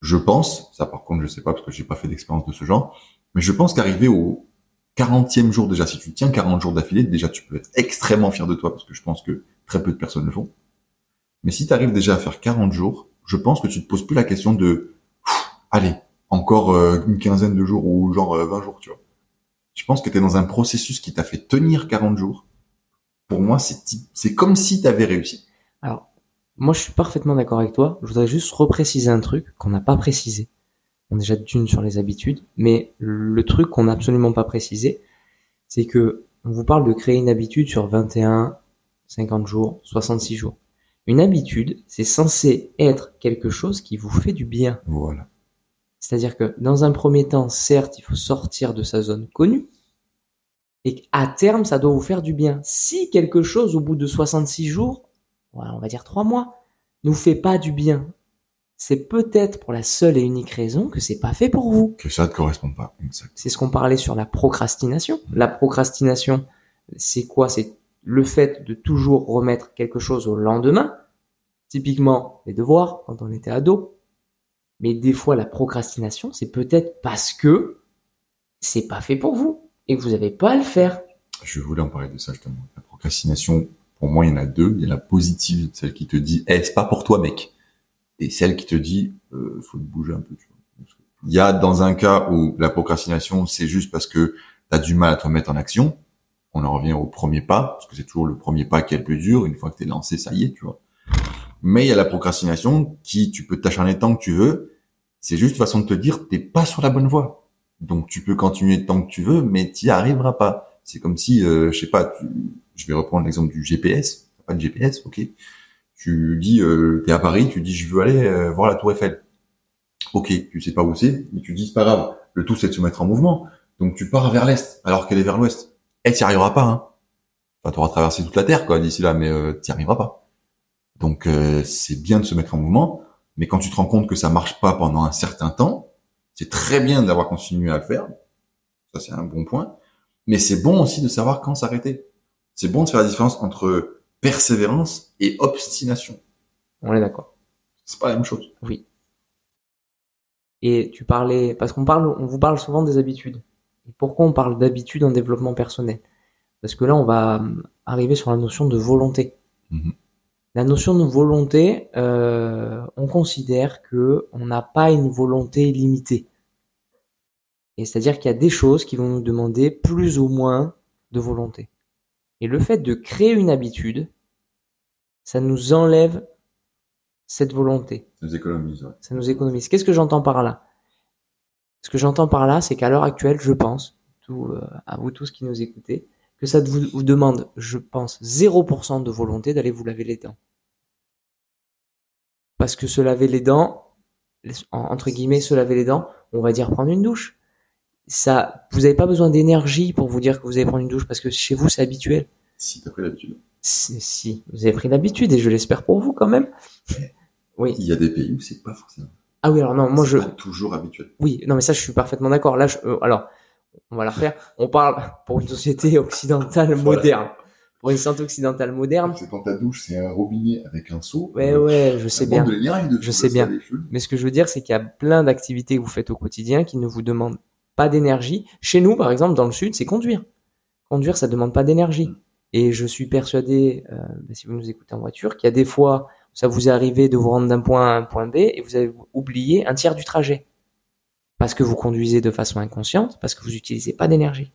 je pense, ça par contre je sais pas parce que j'ai pas fait d'expérience de ce genre, mais je pense qu'arriver au 40e jour déjà, si tu tiens 40 jours d'affilée, déjà tu peux être extrêmement fier de toi parce que je pense que très peu de personnes le font. Mais si tu arrives déjà à faire 40 jours, je pense que tu te poses plus la question de allez, encore euh, une quinzaine de jours ou genre euh, 20 jours, tu vois. Je pense que tu es dans un processus qui t'a fait tenir 40 jours. Pour moi, c'est c'est comme si tu avais réussi. Alors, moi, je suis parfaitement d'accord avec toi. Je voudrais juste repréciser un truc qu'on n'a pas précisé. On est déjà d'une sur les habitudes, mais le truc qu'on n'a absolument pas précisé, c'est que on vous parle de créer une habitude sur 21, 50 jours, 66 jours. Une habitude, c'est censé être quelque chose qui vous fait du bien. Voilà. C'est-à-dire que dans un premier temps, certes, il faut sortir de sa zone connue, et à terme, ça doit vous faire du bien. Si quelque chose, au bout de 66 jours, voilà, on va dire 3 mois, ne vous fait pas du bien, c'est peut-être pour la seule et unique raison que c'est pas fait pour vous. Que ça te correspond pas. C'est ce qu'on parlait sur la procrastination. La procrastination, c'est quoi? C'est le fait de toujours remettre quelque chose au lendemain. Typiquement, les devoirs quand on était ado. Mais des fois, la procrastination, c'est peut-être parce que c'est pas fait pour vous et que vous n'avez pas à le faire. Je voulais en parler de ça justement. La procrastination, pour moi, il y en a deux. Il y a la positive, celle qui te dit, eh, c'est pas pour toi, mec. Et celle qui te dit, euh, faut te bouger un peu. Il y a dans un cas où la procrastination, c'est juste parce que tu as du mal à te mettre en action. On en revient au premier pas, parce que c'est toujours le premier pas qui est le plus dur. Une fois que tu es lancé, ça y est, tu vois. Mais il y a la procrastination qui, tu peux t'acharner tant que tu veux. C'est juste une façon de te dire, t'es pas sur la bonne voie. Donc tu peux continuer tant que tu veux, mais t'y arriveras pas. C'est comme si, euh, je sais pas, tu... je vais reprendre l'exemple du GPS. Pas de GPS, ok. Tu dis, euh, t'es à Paris, tu dis, je veux aller euh, voir la Tour Eiffel. Ok, tu sais pas où c'est, mais tu dis, c'est pas grave. Le tout, c'est de se mettre en mouvement. Donc tu pars vers l'est, alors qu'elle est vers l'ouest. Et t'y arriveras pas, hein. Enfin, t'auras traversé toute la Terre, quoi, d'ici là, mais euh, t'y arriveras pas. Donc euh, c'est bien de se mettre en mouvement, mais quand tu te rends compte que ça marche pas pendant un certain temps, c'est très bien d'avoir continué à le faire. Ça, c'est un bon point. Mais c'est bon aussi de savoir quand s'arrêter. C'est bon de faire la différence entre persévérance et obstination. On est d'accord. C'est pas la même chose. Oui. Et tu parlais, parce qu'on parle, on vous parle souvent des habitudes. Et pourquoi on parle d'habitudes en développement personnel? Parce que là, on va hum, arriver sur la notion de volonté. Mhm. La notion de volonté, euh, on considère que on n'a pas une volonté limitée. Et c'est-à-dire qu'il y a des choses qui vont nous demander plus ou moins de volonté. Et le fait de créer une habitude, ça nous enlève cette volonté. Ça nous économise. Ouais. Ça nous économise. Qu'est-ce que j'entends par là? Ce que j'entends par là, c'est qu'à l'heure actuelle, je pense, tout, euh, à vous tous qui nous écoutez, que ça vous, vous demande, je pense, 0% de volonté d'aller vous laver les dents. Parce que se laver les dents, en- entre guillemets, se laver les dents, on va dire prendre une douche. Ça, vous n'avez pas besoin d'énergie pour vous dire que vous allez prendre une douche parce que chez vous, c'est habituel. Si t'as pris l'habitude. Si, si, vous avez pris l'habitude et je l'espère pour vous quand même. Oui. Il y a des pays où c'est pas forcément. Ah oui, alors non, moi je, pas toujours habituel. Oui, non, mais ça, je suis parfaitement d'accord. Là, je, euh, alors, on va la refaire. On parle pour une société [laughs] occidentale moderne. pour une santé occidentale moderne. C'est quand ta douche, c'est un robinet avec un seau. Ouais, ouais, je sais bien. Je sais bien. Mais Mais ce que je veux dire, c'est qu'il y a plein d'activités que vous faites au quotidien qui ne vous demandent pas d'énergie. Chez nous, par exemple, dans le sud, c'est conduire. Conduire, ça demande pas d'énergie. Mm. Et je suis persuadé, euh, bah, si vous nous écoutez en voiture, qu'il y a des fois, ça vous est arrivé de vous rendre d'un point A à un point B et vous avez oublié un tiers du trajet. Parce que vous conduisez de façon inconsciente, parce que vous n'utilisez pas d'énergie.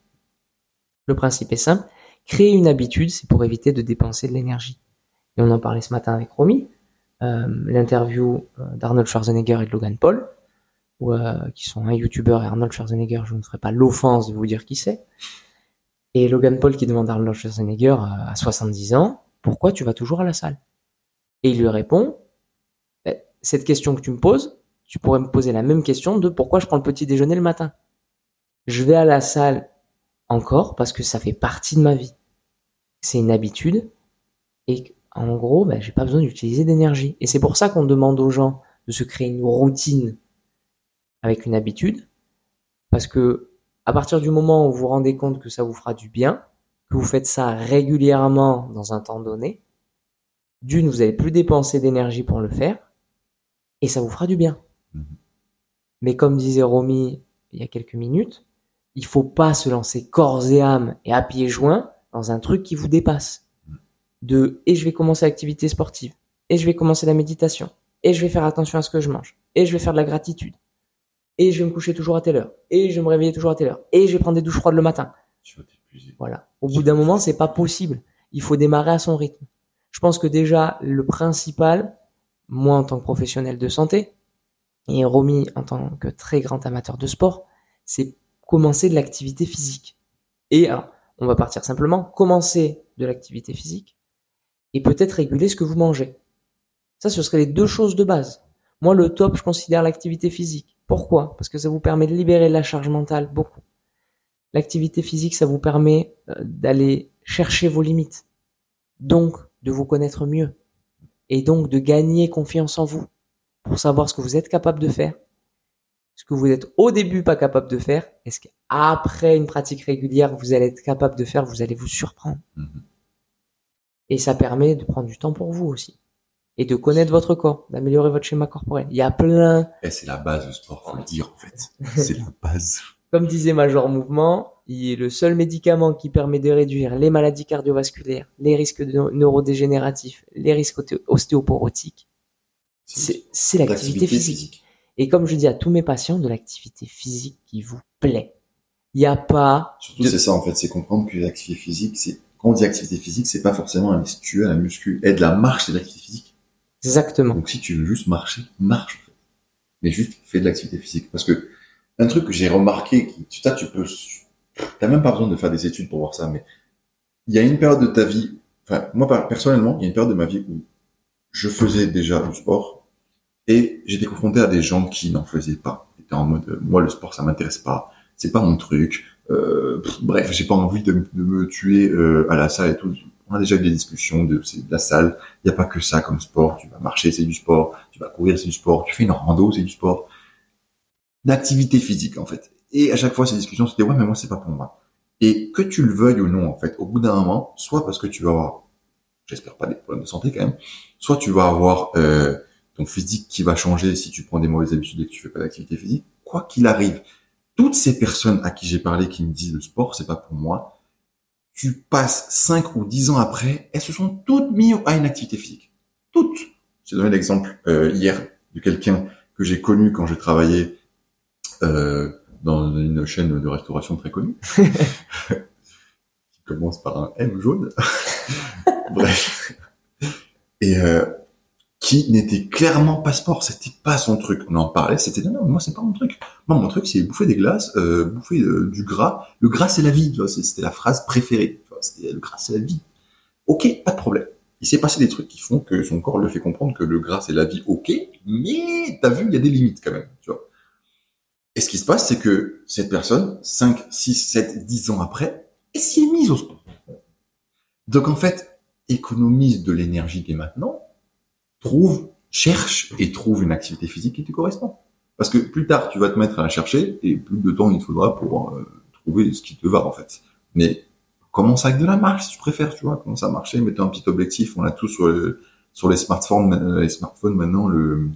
Le principe est simple. Créer une habitude, c'est pour éviter de dépenser de l'énergie. Et on en parlait ce matin avec Romy, euh, l'interview euh, d'Arnold Schwarzenegger et de Logan Paul, euh, qui sont un YouTuber et Arnold Schwarzenegger, je ne ferai pas l'offense de vous dire qui c'est. Et Logan Paul qui demande à Arnold Schwarzenegger à 70 ans, pourquoi tu vas toujours à la salle? Et il lui répond, Eh, cette question que tu me poses, tu pourrais me poser la même question de pourquoi je prends le petit déjeuner le matin. Je vais à la salle encore parce que ça fait partie de ma vie. C'est une habitude et en gros, ben, j'ai pas besoin d'utiliser d'énergie. Et c'est pour ça qu'on demande aux gens de se créer une routine avec une habitude parce que à partir du moment où vous vous rendez compte que ça vous fera du bien, que vous faites ça régulièrement dans un temps donné, d'une, vous allez plus dépenser d'énergie pour le faire et ça vous fera du bien. Mhm. Mais comme disait Romy il y a quelques minutes, il faut pas se lancer corps et âme et à pieds joints dans un truc qui vous dépasse. De et je vais commencer l'activité sportive, et je vais commencer la méditation, et je vais faire attention à ce que je mange, et je vais faire de la gratitude, et je vais me coucher toujours à telle heure, et je vais me réveiller toujours à telle heure, et je vais prendre des douches froides le matin. Voilà. Au bout d'un moment, c'est pas possible. Il faut démarrer à son rythme. Je pense que déjà, le principal, moi en tant que professionnel de santé, et Romy en tant que très grand amateur de sport, c'est commencer de l'activité physique. Et alors, on va partir simplement, commencer de l'activité physique, et peut-être réguler ce que vous mangez. Ça, ce seraient les deux choses de base. Moi, le top, je considère l'activité physique. Pourquoi? Parce que ça vous permet de libérer de la charge mentale beaucoup. L'activité physique, ça vous permet euh, d'aller chercher vos limites. Donc, de vous connaître mieux. Et donc, de gagner confiance en vous. Pour savoir ce que vous êtes capable de faire. Ce que vous êtes au début pas capable de faire. Et ce qu'après une pratique régulière, vous allez être capable de faire, vous allez vous surprendre. Mhm. Et ça permet de prendre du temps pour vous aussi. Et de connaître votre corps, d'améliorer votre schéma corporel. Il y a plein, c'est la base du sport, faut le dire, en fait. [laughs] C'est la base. comme disait Major Mouvement, il est le seul médicament qui permet de réduire les maladies cardiovasculaires, les risques de- neurodégénératifs, les risques osté- ostéoporotiques. C'est l'activité physique. Et comme je dis à tous mes patients, de l'activité physique qui vous plaît. Il n'y a pas Surtout, de- c'est ça, en fait, c'est comprendre que l'activité physique, c'est, quand on dit activité physique, c'est pas forcément un muscu, un muscu. Et de la marche, c'est de l'activité physique. exactement. Donc, si tu veux juste marcher, marche, en fait. Mais juste, fais de l'activité physique. Parce que, un truc que j'ai remarqué, qui, tu, tu peux, t'as même pas besoin de faire des études pour voir ça, mais il y a une période de ta vie, enfin, moi, personnellement, il y a une période de ma vie où je faisais déjà du sport et j'étais confronté à des gens qui n'en faisaient pas. Étaient en mode, moi, le sport, ça m'intéresse pas. C'est pas mon truc. Euh, bref, j'ai pas envie de, me tuer euh, à la salle et tout. On a déjà eu des discussions de, de la salle. Il y a pas que ça comme sport. Tu vas marcher, c'est du sport. Tu vas courir, c'est du sport. Tu fais une rando, c'est du sport. L'activité physique, en fait. Et à chaque fois, ces discussions, c'était ouais, mais moi, c'est pas pour moi. Et que tu le veuilles ou non, en fait, au bout d'un moment, soit parce que tu vas avoir, j'espère pas des problèmes de santé quand même, soit tu vas avoir euh, ton physique qui va changer si tu prends des mauvaises habitudes et que tu fais pas d'activité physique. Quoi qu'il arrive, toutes ces personnes à qui j'ai parlé qui me disent le sport, c'est pas pour moi, tu passes 5 ou 10 ans après, elles se sont toutes mises à une activité physique. Toutes. J'ai donné l'exemple euh, hier de quelqu'un que j'ai connu quand j'ai travaillé euh, dans une chaîne de restauration très connue, [laughs] qui commence par un M jaune. [laughs] Bref. Et euh, qui n'était clairement pas sport, c'était pas son truc. On en parlait, c'était non, non, moi c'est pas mon truc. Moi mon truc c'est bouffer des glaces, euh, bouffer euh, du gras. Le gras c'est la vie, tu vois, c'était la phrase préférée. Tu vois, c'était le gras c'est la vie. Ok, pas de problème. Il s'est passé des trucs qui font que son corps le fait comprendre que le gras c'est la vie, ok, mais t'as vu, il y a des limites quand même, tu vois. Et ce qui se passe, c'est que cette personne, 5, 6, 7, 10 ans après, elle s'y est mise au sport. Donc en fait, économise de l'énergie dès maintenant, trouve, cherche et trouve une activité physique qui te correspond. Parce que plus tard, tu vas te mettre à la chercher et plus de temps il te faudra pour euh, trouver ce qui te va en fait. Mais commence avec de la marche si tu préfères, tu vois, commence à marcher, mets un petit objectif. On a tous sur, sur les smartphones, euh, les smartphones maintenant le,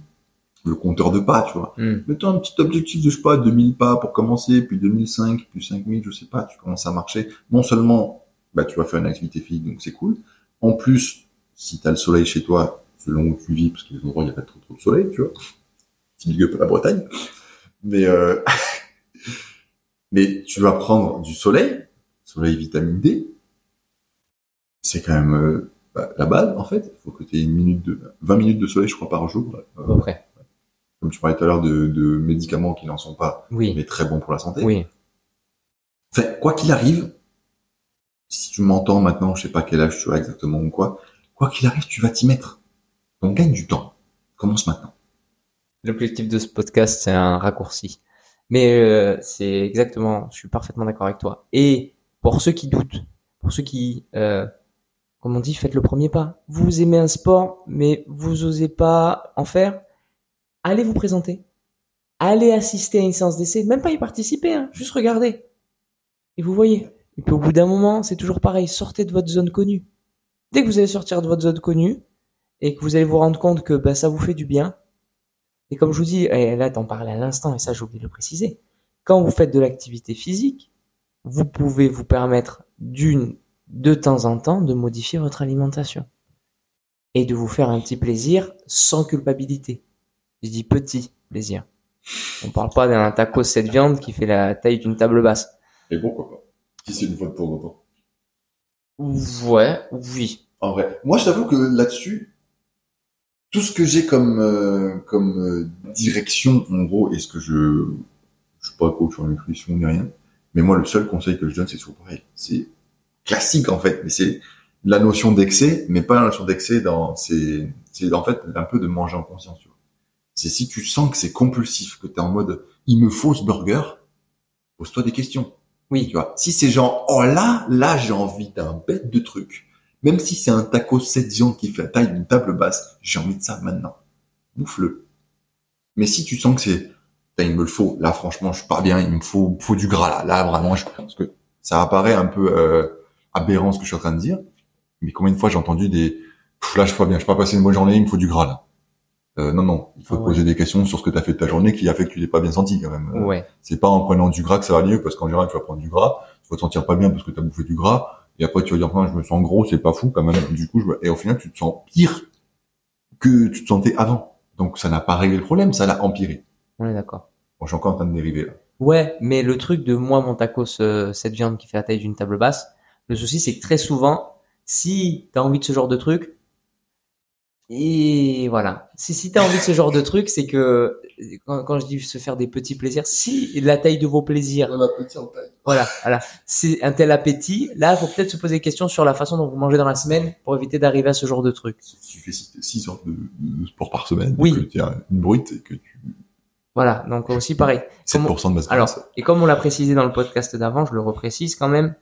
le compteur de pas, tu vois. Hmm. Mets-toi un petit objectif de, je sais pas, 2000 pas pour commencer, puis 2005, puis 5000, je sais pas, tu commences à marcher. Non seulement, bah, tu vas faire une activité physique, donc c'est cool. En plus, si t'as le soleil chez toi, selon où tu vis, parce qu'il y a des endroits où il n'y a pas trop, trop de soleil, tu vois. Petit big up à la Bretagne. Mais, euh, [laughs] mais tu vas prendre du soleil, soleil vitamine D. C'est quand même, euh, bah, la base, en fait. Il faut que tu aies une minute de, 20 minutes de soleil, je crois, par jour. À peu près. Comme tu parlais tout à l'heure de, de médicaments qui n'en sont pas, Oui. mais très bons pour la santé. Oui. Enfin, quoi qu'il arrive, si tu m'entends maintenant, je sais pas quel âge tu as exactement ou quoi, quoi qu'il arrive, tu vas t'y mettre. Donc gagne du temps. Commence maintenant. L'objectif de ce podcast, c'est un raccourci. Mais euh, c'est exactement, je suis parfaitement d'accord avec toi. Et pour ceux qui doutent, pour ceux qui, euh, comme on dit, faites le premier pas. Vous aimez un sport, mais vous osez pas en faire, allez vous présenter. Allez assister à une séance d'essai, même pas y participer, hein, juste regarder. Et vous voyez. Et puis au bout d'un moment, c'est toujours pareil, sortez de votre zone connue. Dès que vous allez sortir de votre zone connue, et que vous allez vous rendre compte que bah, ça vous fait du bien, et comme je vous dis, et là t'en parlais à l'instant, et ça j'ai oublié de le préciser, quand vous faites de l'activité physique, vous pouvez vous permettre d'une, de temps en temps, de modifier votre alimentation. Et de vous faire un petit plaisir sans culpabilité. Je dis petit plaisir. On parle pas d'un taco 7 viande qui fait la taille d'une table basse. Et pourquoi pas? Si c'est une fois de temps en temps. Ouais, oui. En vrai. Moi, je t'avoue que là-dessus, tout ce que j'ai comme euh, comme euh, direction, en gros, est ce que je je suis pas coach en nutrition ni rien, mais moi, le seul conseil que je donne, c'est toujours pareil. C'est classique en fait, mais c'est la notion d'excès, mais pas la notion d'excès dans c'est c'est en fait un peu de manger en conscience. Tu. C'est si tu sens que c'est compulsif, que t'es en mode il me faut ce burger, pose-toi des questions. Oui. Tu vois, si c'est genre, oh là, là, j'ai envie d'un bête de truc. Même si c'est un taco 7 viandes qui fait la taille d'une table basse, j'ai envie de ça maintenant. Bouffe-le. Mais si tu sens que c'est, il me le faut, là, franchement, je suis pas bien, il me faut, faut du gras, là, là, vraiment, je, parce que ça apparaît un peu, euh, aberrant ce que je suis en train de dire. Mais combien de fois j'ai entendu des, là, je suis pas bien, je peux pas passer une bonne journée, il me faut du gras, là. Euh, non, non, il faut Ah te ouais. poser des questions sur ce que tu as fait de ta journée qui a fait que tu l'es pas bien senti, quand même. Euh, Ouais. c'est pas en prenant du gras que ça va mieux, parce qu'en général, tu vas prendre du gras, tu vas te sentir pas bien parce que tu as bouffé du gras, et après tu vas dire, je me sens gros, c'est pas fou quand même. Du coup, je... et au final, tu te sens pire que tu te sentais avant. Donc ça n'a pas réglé le problème, ça l'a empiré. On est d'accord. Bon, je suis encore en train de dériver là. Ouais, mais le truc de moi, mon tacos, euh, cette viande qui fait la taille d'une table basse, le souci c'est que très souvent, si t'as envie de ce genre de truc, et voilà. Si, si t'as envie de ce genre de truc, c'est que, quand, quand je dis se faire des petits plaisirs, si la taille de vos plaisirs, On a petit en taille. voilà, voilà, c'est un tel appétit, là, faut peut-être se poser des questions sur la façon dont vous mangez dans la semaine pour éviter d'arriver à ce genre de truc. Si tu fais 6 heures de, de sport par semaine, Oui. que tu as une brute et que tu... Voilà. Donc aussi pareil. Comment- 7% de masse Alors, et comme on l'a précisé dans le podcast d'avant, je le reprécise quand même.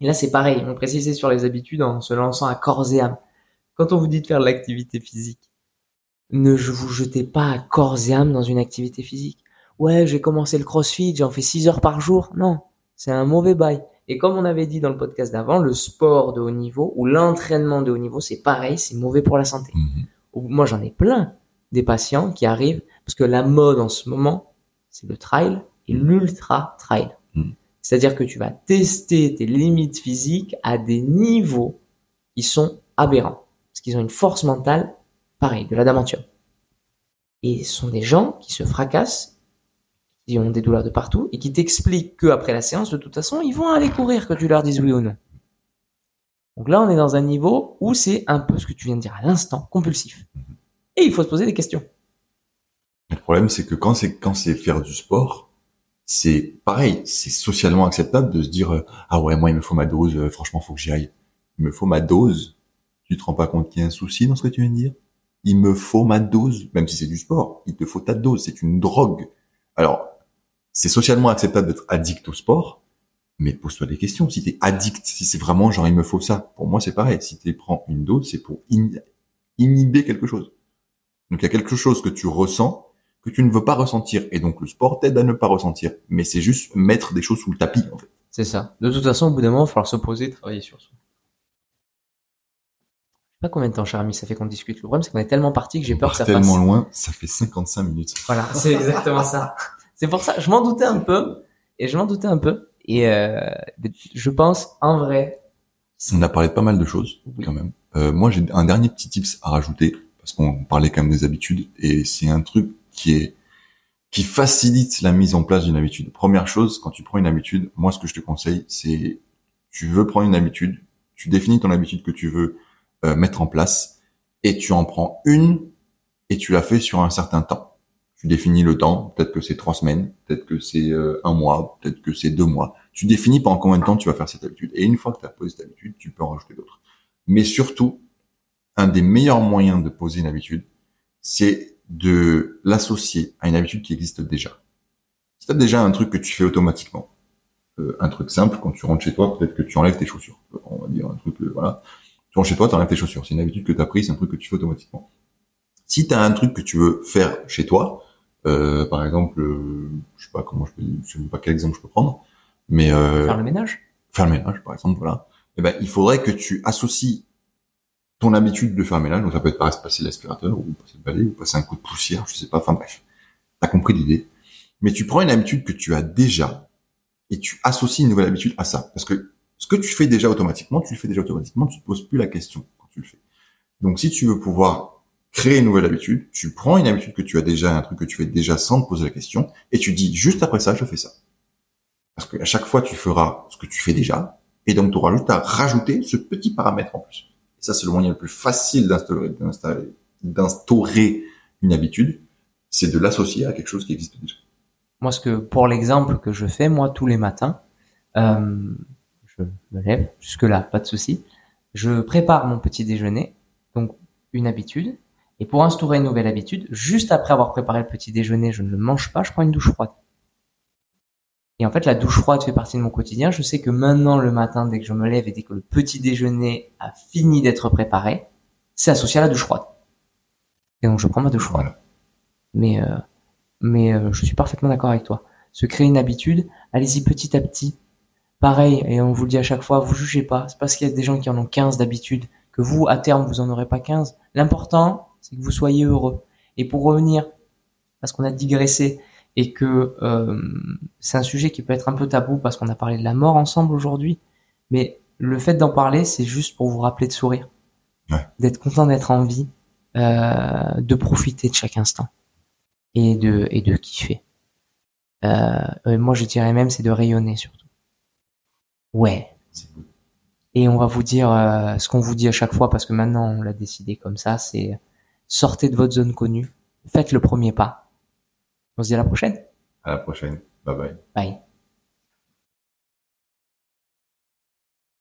Et là, c'est pareil. On précisait sur les habitudes en se lançant à corps et âme. Quand on vous dit de faire de l'activité physique, ne je- vous jetez pas à corps et âme dans une activité physique. Ouais, j'ai commencé le crossfit, j'en fais 6 heures par jour. Non, c'est un mauvais bail. Et comme on avait dit dans le podcast d'avant, le sport de haut niveau ou l'entraînement de haut niveau, c'est pareil, c'est mauvais pour la santé. Mhm. Moi, j'en ai plein des patients qui arrivent parce que la mode en ce moment, c'est le trail et l'ultra trail. Mm. C'est-à-dire que tu vas tester tes limites physiques à des niveaux qui sont aberrants parce qu'ils ont une force mentale pareil, de l'adamantium. Et ce sont des gens qui se fracassent, qui ont des douleurs de partout et qui t'expliquent que après la séance, de toute façon, ils vont aller courir que tu leur dises oui ou non. Donc là, on est dans un niveau où c'est un peu ce que tu viens de dire à l'instant, compulsif. Et il faut se poser des questions. Le problème, c'est que quand c'est quand c'est faire du sport, c'est pareil, c'est socialement acceptable de se dire euh, ah ouais moi il me faut ma dose, euh, franchement faut que j'y aille. Il me faut ma dose. Tu te rends pas compte qu'il y a un souci dans ce que tu viens de dire? Il me faut ma dose, même si c'est du sport, il te faut ta dose, c'est une drogue. Alors c'est socialement acceptable d'être addict au sport, mais pose-toi des questions. Si t'es addict, si c'est vraiment genre il me faut ça, pour moi c'est pareil. Si tu prends une dose, c'est pour in- inhiber quelque chose. Donc il y a quelque chose que tu ressens que tu ne veux pas ressentir. Et donc le sport t'aide à ne pas ressentir. Mais c'est juste mettre des choses sous le tapis, en fait. C'est ça. De toute façon, au bout d'un moment, il va falloir se poser, travailler sur soi. Pas combien de temps, cher ami, ça fait qu'on discute. Le problème, c'est qu'on est tellement parti que j'ai peur que ça tellement fasse. loin, ça fait 55 minutes. Voilà, c'est exactement ça. C'est pour ça, je m'en doutais un peu, et je m'en doutais un peu, et euh, je pense, en vrai, On a parlé de pas mal de choses, Oui. quand même. Euh, moi, j'ai un dernier petit tips à rajouter, parce qu'on parlait quand même des habitudes, et c'est un truc qui est qui facilite la mise en place d'une habitude. Première chose, quand tu prends une habitude, moi, ce que je te conseille, c'est tu veux prendre une habitude, tu définis ton habitude que tu veux euh, mettre en place, et tu en prends une, et tu la fais sur un certain temps. Tu définis le temps, peut-être que c'est trois semaines, peut-être que c'est euh, un mois, peut-être que c'est deux mois. Tu définis pendant combien de temps tu vas faire cette habitude. Et une fois que tu as posé cette habitude, tu peux en rajouter d'autres. Mais surtout, un des meilleurs moyens de poser une habitude, c'est de l'associer à une habitude qui existe déjà. Si tu as déjà un truc que tu fais automatiquement, euh, un truc simple, quand tu rentres chez toi, peut-être que tu enlèves tes chaussures. On va dire un truc, euh, voilà. Tu rentres chez toi, tu enlèves tes chaussures. C'est une habitude que tu as prise, c'est un truc que tu fais automatiquement. Si tu as un truc que tu veux faire chez toi, euh, par exemple, euh, je sais pas comment je peux, je sais même pas quel exemple je peux prendre, mais euh, faire le ménage. faire le ménage, par exemple, voilà. Eh ben, il faudrait que tu associes ton habitude de faire le ménage, donc ça peut être par exemple passer l'aspirateur, ou passer le balai, ou passer un coup de poussière, je sais pas, enfin bref. T'as compris l'idée. Mais tu prends une habitude que tu as déjà, et tu associes une nouvelle habitude à ça. Parce que ce que tu fais déjà automatiquement, tu le fais déjà automatiquement, tu te poses plus la question quand tu le fais. Donc si tu veux pouvoir créer une nouvelle habitude, tu prends une habitude que tu as déjà, un truc que tu fais déjà sans te poser la question, et tu dis juste après ça, je fais ça. Parce que à chaque fois, tu feras ce que tu fais déjà, et donc tu auras juste à rajouter ce petit paramètre en plus. Et ça, c'est le moyen le plus facile d'instaurer une habitude, c'est de l'associer à quelque chose qui existe déjà. Moi, ce que, pour l'exemple que je fais, moi, tous les matins, euh, je me lève, jusque-là, pas de souci. Je prépare mon petit déjeuner, donc une habitude. Et pour instaurer une nouvelle habitude, juste après avoir préparé le petit déjeuner, je ne le mange pas, je prends une douche froide. Et en fait, la douche froide fait partie de mon quotidien. Je sais que maintenant, le matin, dès que je me lève et dès que le petit déjeuner a fini d'être préparé, c'est associé à la douche froide. Et donc, je prends ma douche froide. Mais, euh, mais euh, je suis parfaitement d'accord avec toi. Se créer une habitude, allez-y petit à petit. Pareil, et on vous le dit à chaque fois, vous jugez pas. C'est parce qu'il y a des gens qui en ont 15 d'habitude que vous, à terme, vous en aurez pas 15. L'important, c'est que vous soyez heureux. Et pour revenir, parce qu'on a digressé et que euh, c'est un sujet qui peut être un peu tabou parce qu'on a parlé de la mort ensemble aujourd'hui, mais le fait d'en parler, c'est juste pour vous rappeler de sourire, Ouais. d'être content d'être en vie, euh, de profiter de chaque instant et de et de kiffer. Euh, moi, je dirais même, c'est de rayonner surtout. Ouais. Et on va vous dire euh, ce qu'on vous dit à chaque fois parce que maintenant on l'a décidé comme ça, c'est sortez de votre zone connue, faites le premier pas. On se dit à la prochaine. À la prochaine. Bye bye. Bye.